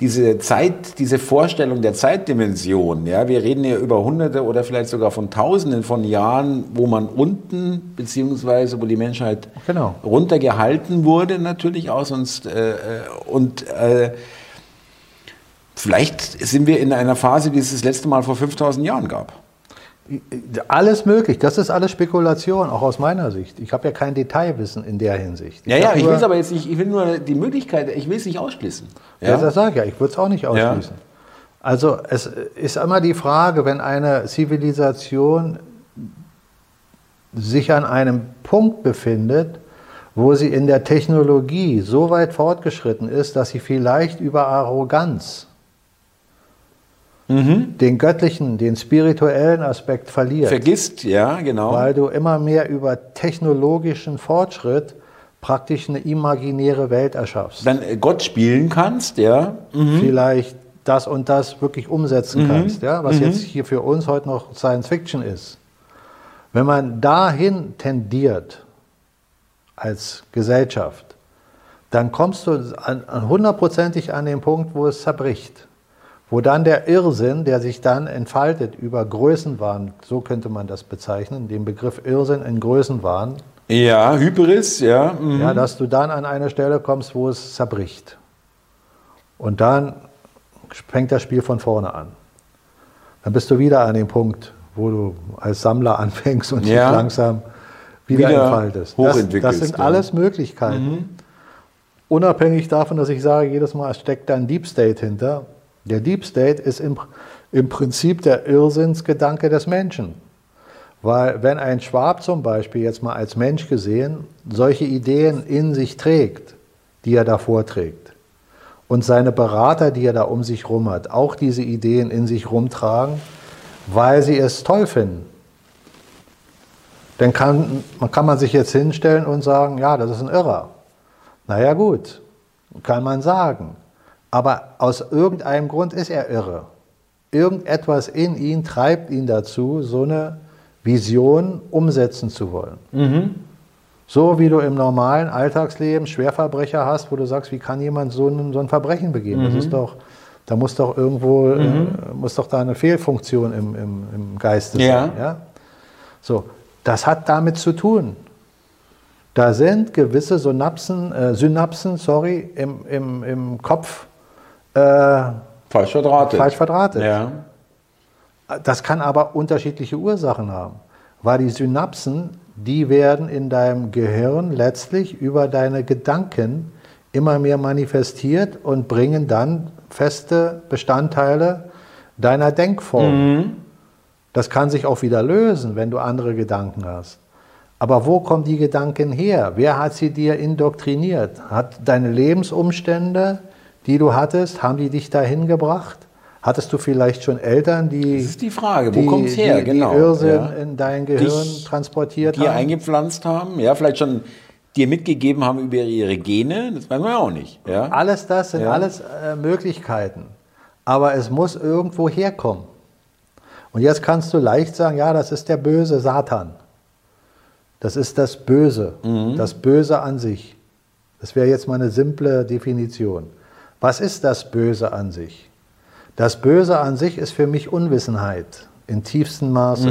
diese Zeit, diese Vorstellung der Zeitdimension. Ja, wir reden ja über Hunderte oder vielleicht sogar von Tausenden von Jahren, wo man unten, beziehungsweise wo die Menschheit Genau. runtergehalten wurde, natürlich auch sonst. Äh, äh, und äh, vielleicht sind wir in einer Phase, die es das letzte Mal vor 5000 Jahren gab. Alles möglich, das ist alles Spekulation, auch aus meiner Sicht. Ich habe ja kein Detailwissen in der Hinsicht. Ja, ja, hab ich will es aber jetzt nicht, ich will nur die Möglichkeit, ich will es nicht ausschließen. Ja, das sage ich ja, ich würde es auch nicht ausschließen. Also es ist immer die Frage, wenn eine Zivilisation sich an einem Punkt befindet, wo sie in der Technologie so weit fortgeschritten ist, dass sie vielleicht über Arroganz den göttlichen, den spirituellen Aspekt verliert. Vergisst, ja, genau. weil du immer mehr über technologischen Fortschritt praktisch eine imaginäre Welt erschaffst. Dann äh, Gott spielen kannst, ja. Vielleicht das und das wirklich umsetzen kannst, ja? was jetzt hier für uns heute noch Science Fiction ist. Wenn man dahin tendiert als Gesellschaft, dann kommst du an, an hundertprozentig an den Punkt, wo es zerbricht. Wo dann der Irrsinn, der sich dann entfaltet über Größenwahn, so könnte man das bezeichnen, den Begriff Irrsinn in Größenwahn, Ja, Hybris, ja. mhm. ja, dass du dann an eine Stelle kommst, wo es zerbricht. Und dann fängt das Spiel von vorne an. Dann bist du wieder an dem Punkt, wo du als Sammler anfängst und Ja. dich langsam wieder, Wieder entfaltest. Das, das hochentwickelst, sind ja. alles Möglichkeiten. Unabhängig davon, dass ich sage, jedes Mal steckt da ein Deep State hinter. Der Deep State ist im, im Prinzip der Irrsinnsgedanke des Menschen. Weil wenn ein Schwab zum Beispiel jetzt mal als Mensch gesehen solche Ideen in sich trägt, die er da vorträgt, und seine Berater, die er da um sich rum hat, auch diese Ideen in sich rumtragen, weil sie es toll finden, dann kann, kann man sich jetzt hinstellen und sagen, ja, das ist ein Irrer. Naja gut, kann man sagen. Aber aus irgendeinem Grund ist er irre. Irgendetwas in ihn treibt ihn dazu, so eine Vision umsetzen zu wollen. So wie du im normalen Alltagsleben Schwerverbrecher hast, wo du sagst, wie kann jemand so ein, so ein Verbrechen begehen? Das ist doch, da muss doch irgendwo, äh, muss doch da eine Fehlfunktion im, im, im Geiste Ja. sein. Ja? So, das hat damit zu tun. Da sind gewisse Synapsen, äh, Synapsen sorry, im, im, im Kopf äh, Falsch verdrahtet. falsch verdrahtet. Ja. Das kann aber unterschiedliche Ursachen haben, weil die Synapsen, die werden in deinem Gehirn letztlich über deine Gedanken immer mehr manifestiert und bringen dann feste Bestandteile deiner Denkform. Das kann sich auch wieder lösen, wenn du andere Gedanken hast. Aber wo kommen die Gedanken her? Wer hat sie dir indoktriniert? Hat deine Lebensumstände, die du hattest, haben die dich dahin gebracht? Hattest du vielleicht schon Eltern, die, Das ist die Frage, wo die, kommt's her? die, Genau, die Irrsinn ja. in dein Gehirn Dich- transportiert Die haben? eingepflanzt haben, ja, vielleicht schon dir mitgegeben haben über ihre Gene, das weiß man ja auch nicht. Ja. Alles das sind Ja. alles äh, Möglichkeiten. Aber es muss irgendwo herkommen. Und jetzt kannst du leicht sagen, ja, das ist der böse Satan. Das ist das Böse, das Böse an sich. Das wäre jetzt mal eine simple Definition. Was ist das Böse an sich? Das Böse an sich ist für mich Unwissenheit in tiefstem Maße.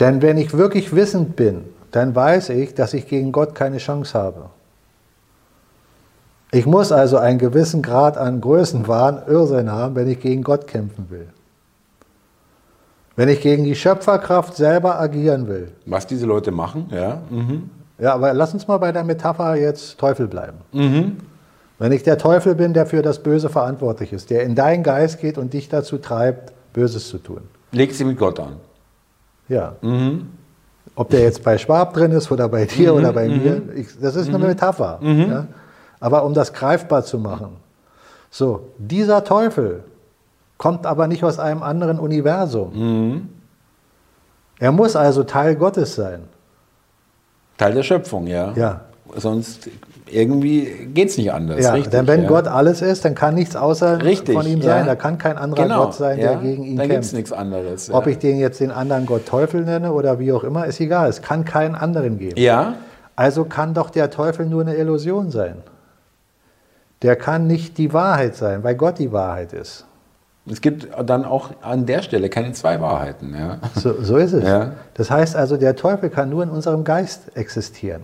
Denn wenn ich wirklich wissend bin, dann weiß ich, dass ich gegen Gott keine Chance habe. Ich muss also einen gewissen Grad an Größenwahn, Irrsinn haben, wenn ich gegen Gott kämpfen will. Wenn ich gegen die Schöpferkraft selber agieren will. Was diese Leute machen, ja. Mhm. Ja, aber lass uns mal bei der Metapher jetzt Teufel bleiben. Wenn ich der Teufel bin, der für das Böse verantwortlich ist, der in deinen Geist geht und dich dazu treibt, Böses zu tun. Legt sie mit Gott an. Ja. Ob der jetzt bei Schwab drin ist oder bei dir Mhm, oder bei mir, ich, das ist eine Metapher. Ja? Aber um das greifbar zu machen. So, dieser Teufel kommt aber nicht aus einem anderen Universum. Mhm. Er muss also Teil Gottes sein. Teil der Schöpfung, ja. Ja. Sonst irgendwie geht es nicht anders. Ja, richtig, denn wenn ja. Gott alles ist, dann kann nichts außer Richtig, von ihm ja. sein. Da kann kein anderer genau, Gott sein, ja, der gegen ihn Da gibt es kämpft. nichts anderes. Ob ja. ich den jetzt den anderen Gott Teufel nenne oder wie auch immer, ist egal. Es kann keinen anderen geben. ja, Also kann doch der Teufel nur eine Illusion sein. Der kann nicht die Wahrheit sein, weil Gott die Wahrheit ist. es gibt dann auch an der Stelle keine zwei Wahrheiten. Ja. So, so ist es. Ja. Das heißt also, der Teufel kann nur in unserem Geist existieren.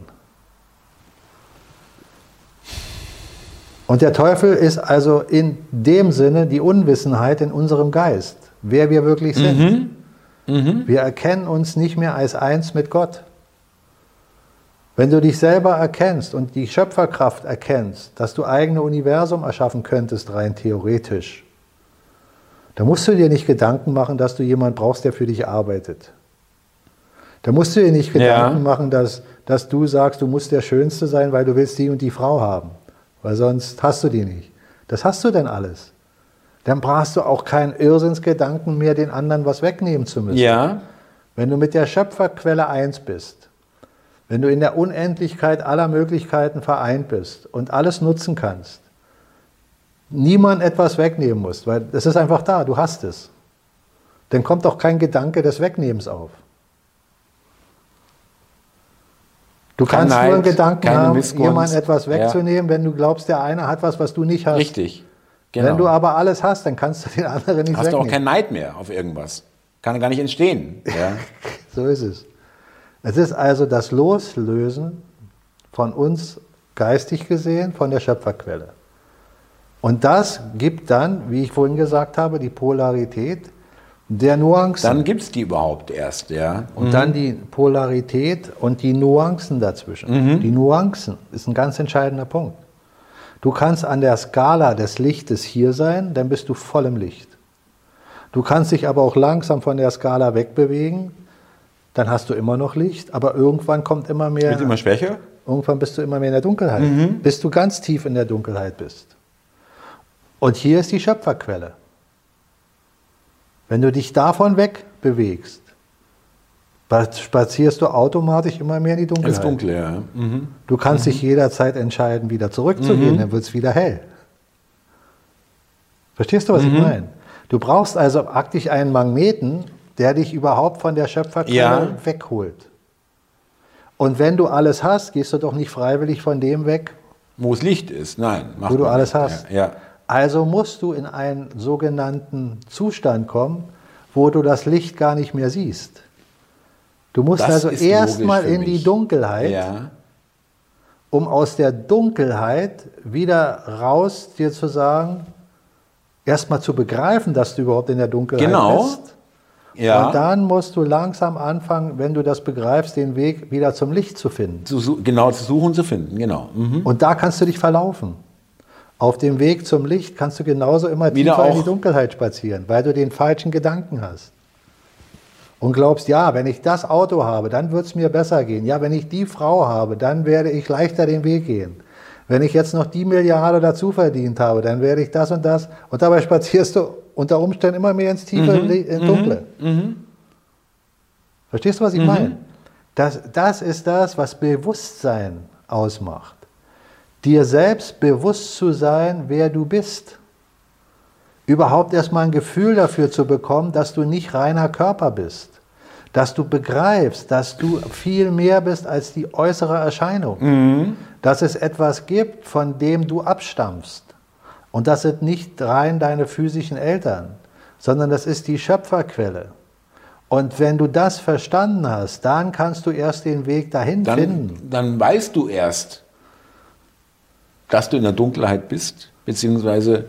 Und der Teufel ist also in dem Sinne die Unwissenheit in unserem Geist, wer wir wirklich sind. Wir erkennen uns nicht mehr als eins mit Gott. Wenn du dich selber erkennst und die Schöpferkraft erkennst, dass du eigene Universum erschaffen könntest, rein theoretisch, da musst du dir nicht Gedanken machen, dass du jemanden brauchst, der für dich arbeitet. Da musst du dir nicht Ja. Gedanken machen, dass, dass du sagst, du musst der Schönste sein, weil du willst die und die Frau haben. Weil sonst hast du die nicht. Das hast du denn alles. Dann brauchst du auch keinen Irrsinnsgedanken mehr, den anderen was wegnehmen zu müssen. ja, Wenn du mit der Schöpferquelle eins bist, wenn du in der Unendlichkeit aller Möglichkeiten vereint bist und alles nutzen kannst, niemand etwas wegnehmen musst, weil es ist einfach da, du hast es, dann kommt auch kein Gedanke des Wegnehmens auf. Du Kein kannst nur einen Gedanken haben, Missgunst. jemand etwas Ja. wegzunehmen, wenn du glaubst, der eine hat was, was du nicht hast. richtig. Genau. Wenn du aber alles hast, dann kannst du den anderen nicht hast du wegnehmen. auch keinen Neid mehr auf irgendwas. Kann gar nicht entstehen. Ja. So ist es. Es ist also das Loslösen von uns geistig gesehen von der Schöpferquelle. Und das gibt dann, wie ich vorhin gesagt habe, die Polarität der Nuancen. Dann gibt es die überhaupt erst. Ja. und dann die Polarität und die Nuancen dazwischen. Die Nuancen ist ein ganz entscheidender Punkt. Du kannst an der Skala des Lichtes hier sein, dann bist du voll im Licht. Du kannst dich aber auch langsam von der Skala wegbewegen, dann hast du immer noch Licht, aber irgendwann kommt immer mehr, Wird immer schwächer? irgendwann bist du immer mehr in der Dunkelheit, bis du ganz tief in der Dunkelheit bist. Und hier ist die Schöpferquelle. Wenn du dich davon wegbewegst, spazierst du automatisch immer mehr in die Dunkelheit. Ins Dunkle, ja. Mhm. Du kannst dich jederzeit entscheiden, wieder zurückzugehen, dann wird es wieder hell. Verstehst du, was Mhm. ich meine? Du brauchst also praktisch einen Magneten, der dich überhaupt von der Schöpferquelle Ja. wegholt. Und wenn du alles hast, gehst du doch nicht freiwillig von dem weg, Wo es Licht ist. Nein. wo du alles nicht. hast. Ja. ja. Also musst du in einen sogenannten Zustand kommen, wo du das Licht gar nicht mehr siehst. Du musst Das also erstmal in die. Dunkelheit, Ja. um aus der Dunkelheit wieder raus dir zu sagen, erstmal zu begreifen, dass du überhaupt in der Dunkelheit Genau. bist. ja. Und dann musst du langsam anfangen, wenn du das begreifst, den Weg wieder zum Licht zu finden. zu, genau zu suchen und zu finden. Genau. Mhm. Und da kannst du dich verlaufen. Auf dem Weg zum Licht kannst du genauso immer Wieder tiefer in auch- die Dunkelheit spazieren, weil du den falschen Gedanken hast. Und glaubst, ja, wenn ich das Auto habe, dann wird es mir besser gehen. Ja, wenn ich die Frau habe, dann werde ich leichter den Weg gehen. Wenn ich jetzt noch die Milliarde dazu verdient habe, dann werde ich das und das. Und dabei spazierst du unter Umständen immer mehr ins tiefe Mhm. Li- in Dunkle. Verstehst du, was ich meine? Das, das ist das, was Bewusstsein ausmacht. Dir selbst bewusst zu sein, wer du bist. Überhaupt erstmal ein Gefühl dafür zu bekommen, dass du nicht reiner Körper bist. Dass du begreifst, dass du viel mehr bist als die äußere Erscheinung. Dass es etwas gibt, von dem du abstammst. Und das sind nicht rein deine physischen Eltern, sondern das ist die Schöpferquelle. Und wenn du das verstanden hast, dann kannst du erst den Weg dahin finden. Dann, dann weißt du erst, dass du in der Dunkelheit bist, beziehungsweise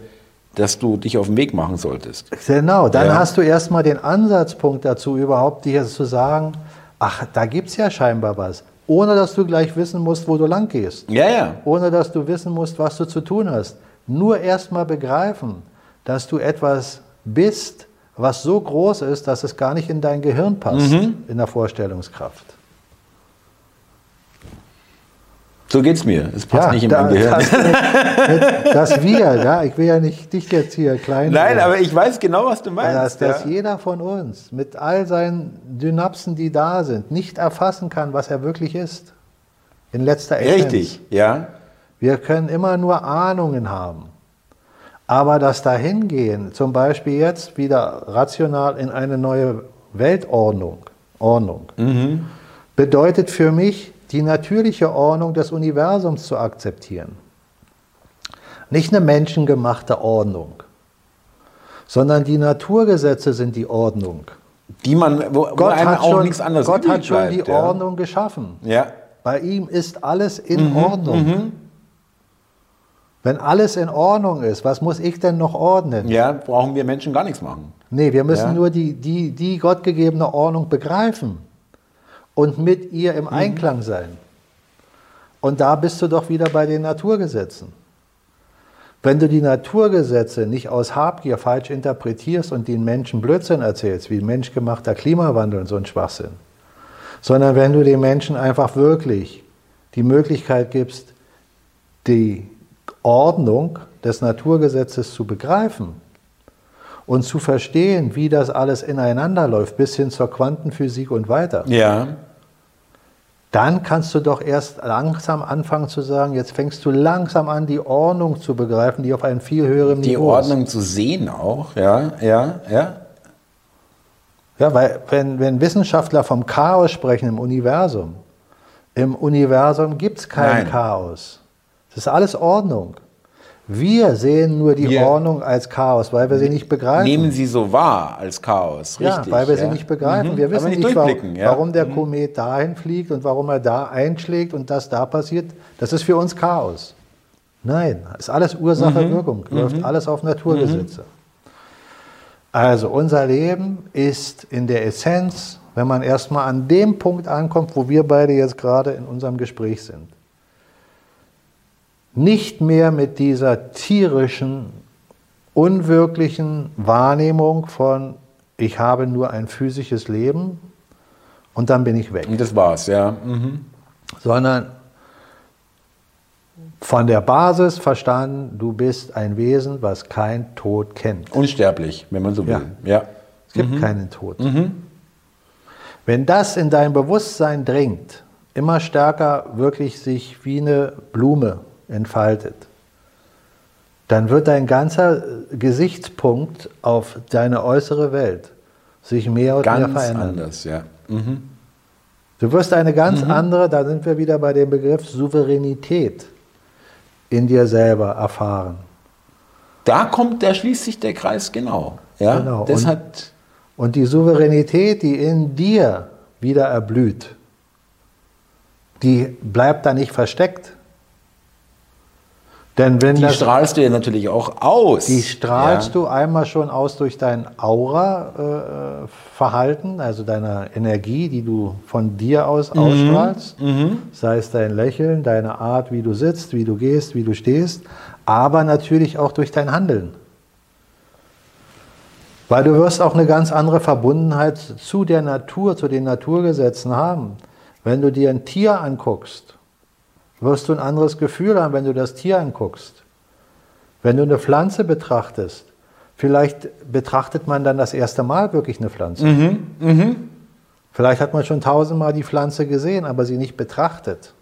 dass du dich auf den Weg machen solltest. Genau, dann Ja. hast du erstmal den Ansatzpunkt dazu, überhaupt dir zu sagen, ach, da gibt es ja scheinbar was. ohne dass du gleich wissen musst, wo du lang gehst. Ja, ja. Ohne dass du wissen musst, was du zu tun hast. Nur erstmal begreifen, dass du etwas bist, was so groß ist, dass es gar nicht in dein Gehirn passt, Mhm. in der Vorstellungskraft. So geht's mir. Es passt nicht in da- mein Gehirn. Das, das wir, ja, ich will ja nicht dich jetzt hier klein Nein, aber ich weiß genau, was du meinst. dass ja. jeder von uns mit all seinen Dynapsen, die da sind, nicht erfassen kann, was er wirklich ist. In letzter Essenz. Richtig, ja. Wir können immer nur Ahnungen haben. Aber das Dahingehen, zum Beispiel jetzt wieder rational in eine neue Weltordnung, Ordnung, bedeutet für mich, die natürliche Ordnung des Universums zu akzeptieren. Nicht eine menschengemachte Ordnung, sondern die Naturgesetze sind die Ordnung. Die man, wo, wo Gott einem hat auch schon, nichts anderes Gott hat schon bleibt, die ja. Ordnung geschaffen. Ja. Bei ihm ist alles in Ordnung. Wenn alles in Ordnung ist, was muss ich denn noch ordnen? ja, brauchen wir Menschen gar nichts machen. Nee, wir müssen Ja. nur die, die, die gottgegebene Ordnung begreifen und mit ihr im Einklang sein. Und da bist du doch wieder bei den Naturgesetzen. Wenn du die Naturgesetze nicht aus Habgier falsch interpretierst und den Menschen Blödsinn erzählst, wie menschgemachter Klimawandel und so ein Schwachsinn, sondern wenn du den Menschen einfach wirklich die Möglichkeit gibst, die Ordnung des Naturgesetzes zu begreifen und zu verstehen, wie das alles ineinander läuft, bis hin zur Quantenphysik und weiter, Ja. dann kannst du doch erst langsam anfangen zu sagen, jetzt fängst du langsam an, die Ordnung zu begreifen, die auf einem viel höheren Die Niveau ist. Ordnung zu sehen auch, ja, ja, ja. Ja, weil wenn, wenn Wissenschaftler vom Chaos sprechen im Universum, im Universum gibt es kein Nein. Chaos. Es ist alles Ordnung. Wir sehen nur die Wir- Ordnung als Chaos, weil wir sie nicht begreifen. Nehmen sie so wahr als Chaos, ja, richtig. weil wir ja. sie nicht begreifen. Mhm. Wir wissen nicht nicht, warum, ja. warum der Komet dahin fliegt und warum er da einschlägt und das da passiert. Das ist für uns Chaos. Nein, ist alles Ursache, Mhm. Wirkung, läuft alles auf Naturgesetze. Also unser Leben ist in der Essenz, wenn man erstmal an dem Punkt ankommt, wo wir beide jetzt gerade in unserem Gespräch sind, nicht mehr mit dieser tierischen, unwirklichen Wahrnehmung von, ich habe nur ein physisches Leben und dann bin ich weg, Und das war's, ja. Mhm. sondern von der Basis verstanden, du bist ein Wesen, was kein Tod kennt. Unsterblich, wenn man so will. Ja. Ja. Es gibt keinen Tod. Wenn das in dein Bewusstsein dringt, immer stärker wirklich sich wie eine Blume entfaltet, dann wird dein ganzer Gesichtspunkt auf deine äußere Welt sich mehr und mehr Ganz verändern. anders, ja. Mhm. Du wirst eine ganz andere, da sind wir wieder bei dem Begriff Souveränität in dir selber erfahren. Da kommt, da schließt sich der Kreis genau. Ja, Genau. das Und- hat, Und die Souveränität, die in dir wieder erblüht, die bleibt da nicht versteckt. Denn wenn die das, strahlst du ja natürlich auch aus. die strahlst ja. du einmal schon aus durch dein Aura-Verhalten, also deiner Energie, die du von dir aus Mhm. ausstrahlst. Sei es dein Lächeln, deine Art, wie du sitzt, wie du gehst, wie du stehst, aber natürlich auch durch dein Handeln. Weil du wirst auch eine ganz andere Verbundenheit zu der Natur, zu den Naturgesetzen haben. Wenn du dir ein Tier anguckst, wirst du ein anderes Gefühl haben, wenn du das Tier anguckst. Wenn du eine Pflanze betrachtest, vielleicht betrachtet man dann das erste Mal wirklich eine Pflanze. Vielleicht hat man schon tausendmal die Pflanze gesehen, aber sie nicht betrachtet.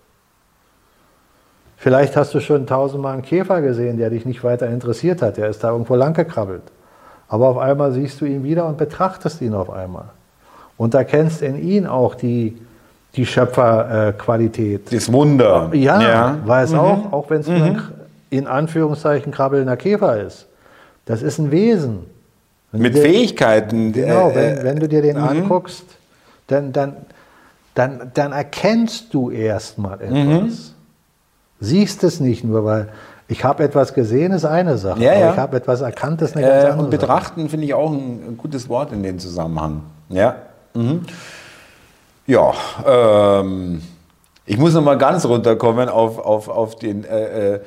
Vielleicht hast du schon tausendmal einen Käfer gesehen, der dich nicht weiter interessiert hat. Der ist da irgendwo lang gekrabbelt. Aber auf einmal siehst du ihn wieder und betrachtest ihn auf einmal. Und erkennst in ihn auch die, die Schöpferqualität. Das Wunder. Ja, weil es auch, auch wenn es ein in Anführungszeichen krabbelnder Käfer ist, das ist ein Wesen. Wenn Mit dir- Fähigkeiten. Genau, äh, wenn, wenn du dir den anguckst, dann, dann, dann, dann erkennst du erstmal etwas. Siehst es nicht nur, weil ich habe etwas gesehen, ist eine Sache. Ja, aber ja. ich habe etwas erkannt, ist eine ganz Äh, andere und Sache. betrachten finde ich auch ein, ein gutes Wort in dem Zusammenhang. Ja. Ja. Ähm, Ich muss noch mal ganz runterkommen auf, auf, auf den, äh, äh,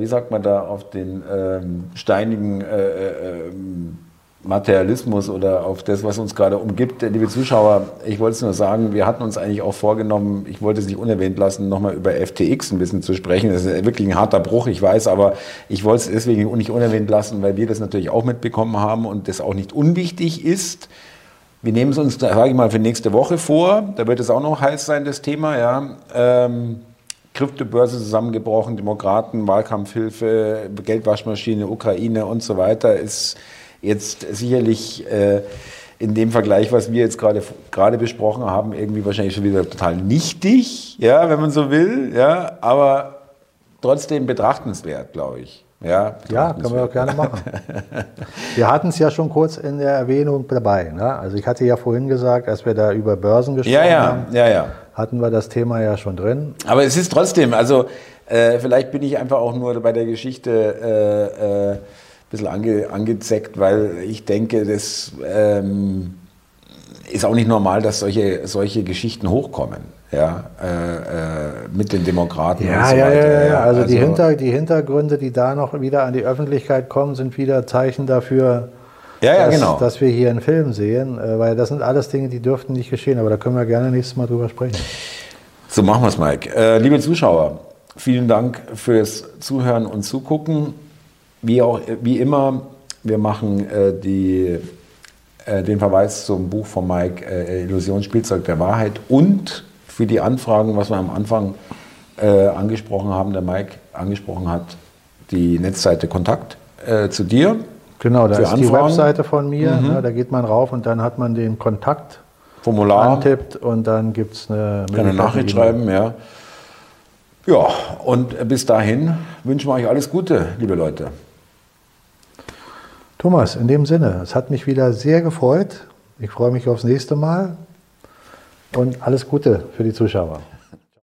wie sagt man da, auf den ähm, steinigen äh, ähm, Materialismus oder auf das, was uns gerade umgibt. Liebe Zuschauer, ich wollte es nur sagen, wir hatten uns eigentlich auch vorgenommen, ich wollte es nicht unerwähnt lassen, nochmal über FTX ein bisschen zu sprechen. Das ist wirklich ein harter Bruch, ich weiß, aber ich wollte es deswegen nicht unerwähnt lassen, weil wir das natürlich auch mitbekommen haben und das auch nicht unwichtig ist. Wir nehmen es uns, sage ich mal, für nächste Woche vor. Da wird es auch noch heiß sein, das Thema. Ja. Ähm, Kryptobörse zusammengebrochen, Demokraten, Wahlkampfhilfe, Geldwaschmaschine, Ukraine und so weiter ist jetzt sicherlich äh, in dem Vergleich, was wir jetzt gerade gerade besprochen haben, irgendwie wahrscheinlich schon wieder total nichtig, ja, wenn man so will, ja, aber trotzdem betrachtenswert, glaube ich. Ja, ja können wir auch gerne machen. wir hatten es ja schon kurz in der Erwähnung dabei. Ne? Also ich hatte ja vorhin gesagt, als wir da über Börsen gesprochen ja, ja, haben, ja, ja. hatten wir das Thema ja schon drin. Aber es ist trotzdem, also äh, vielleicht bin ich einfach auch nur bei der Geschichte äh, äh, bisschen ange, angezeckt, weil ich denke, das ähm, ist auch nicht normal, dass solche, solche Geschichten hochkommen. Ja, äh, äh, mit den Demokraten ja, und so ja, weiter. Ja, ja, also, also die, Hinter, die Hintergründe, die da noch wieder an die Öffentlichkeit kommen, sind wieder Zeichen dafür, ja, ja, dass, genau. dass wir hier einen Film sehen, äh, weil das sind alles Dinge, die dürften nicht geschehen, aber da können wir gerne nächstes Mal drüber sprechen. So machen wir es, Mike. Äh, liebe Zuschauer, vielen Dank fürs Zuhören und Zugucken. Wie, auch, wie immer, wir machen äh, die, äh, den Verweis zum Buch von Mike äh, Illusion Spielzeug der Wahrheit und für die Anfragen, was wir am Anfang äh, angesprochen haben, der Mike angesprochen hat, die Netzseite Kontakt äh, zu dir. Genau, da ist Anfragen. die Webseite von mir, mhm. ne, da geht man rauf und dann hat man den Kontakt Formular antippt und dann gibt es eine, eine Nachricht schreiben, ja. Ja, und bis dahin wünschen wir euch alles Gute, liebe Leute. Thomas, in dem Sinne, es hat mich wieder sehr gefreut. Ich freue mich aufs nächste Mal und alles Gute für die Zuschauer.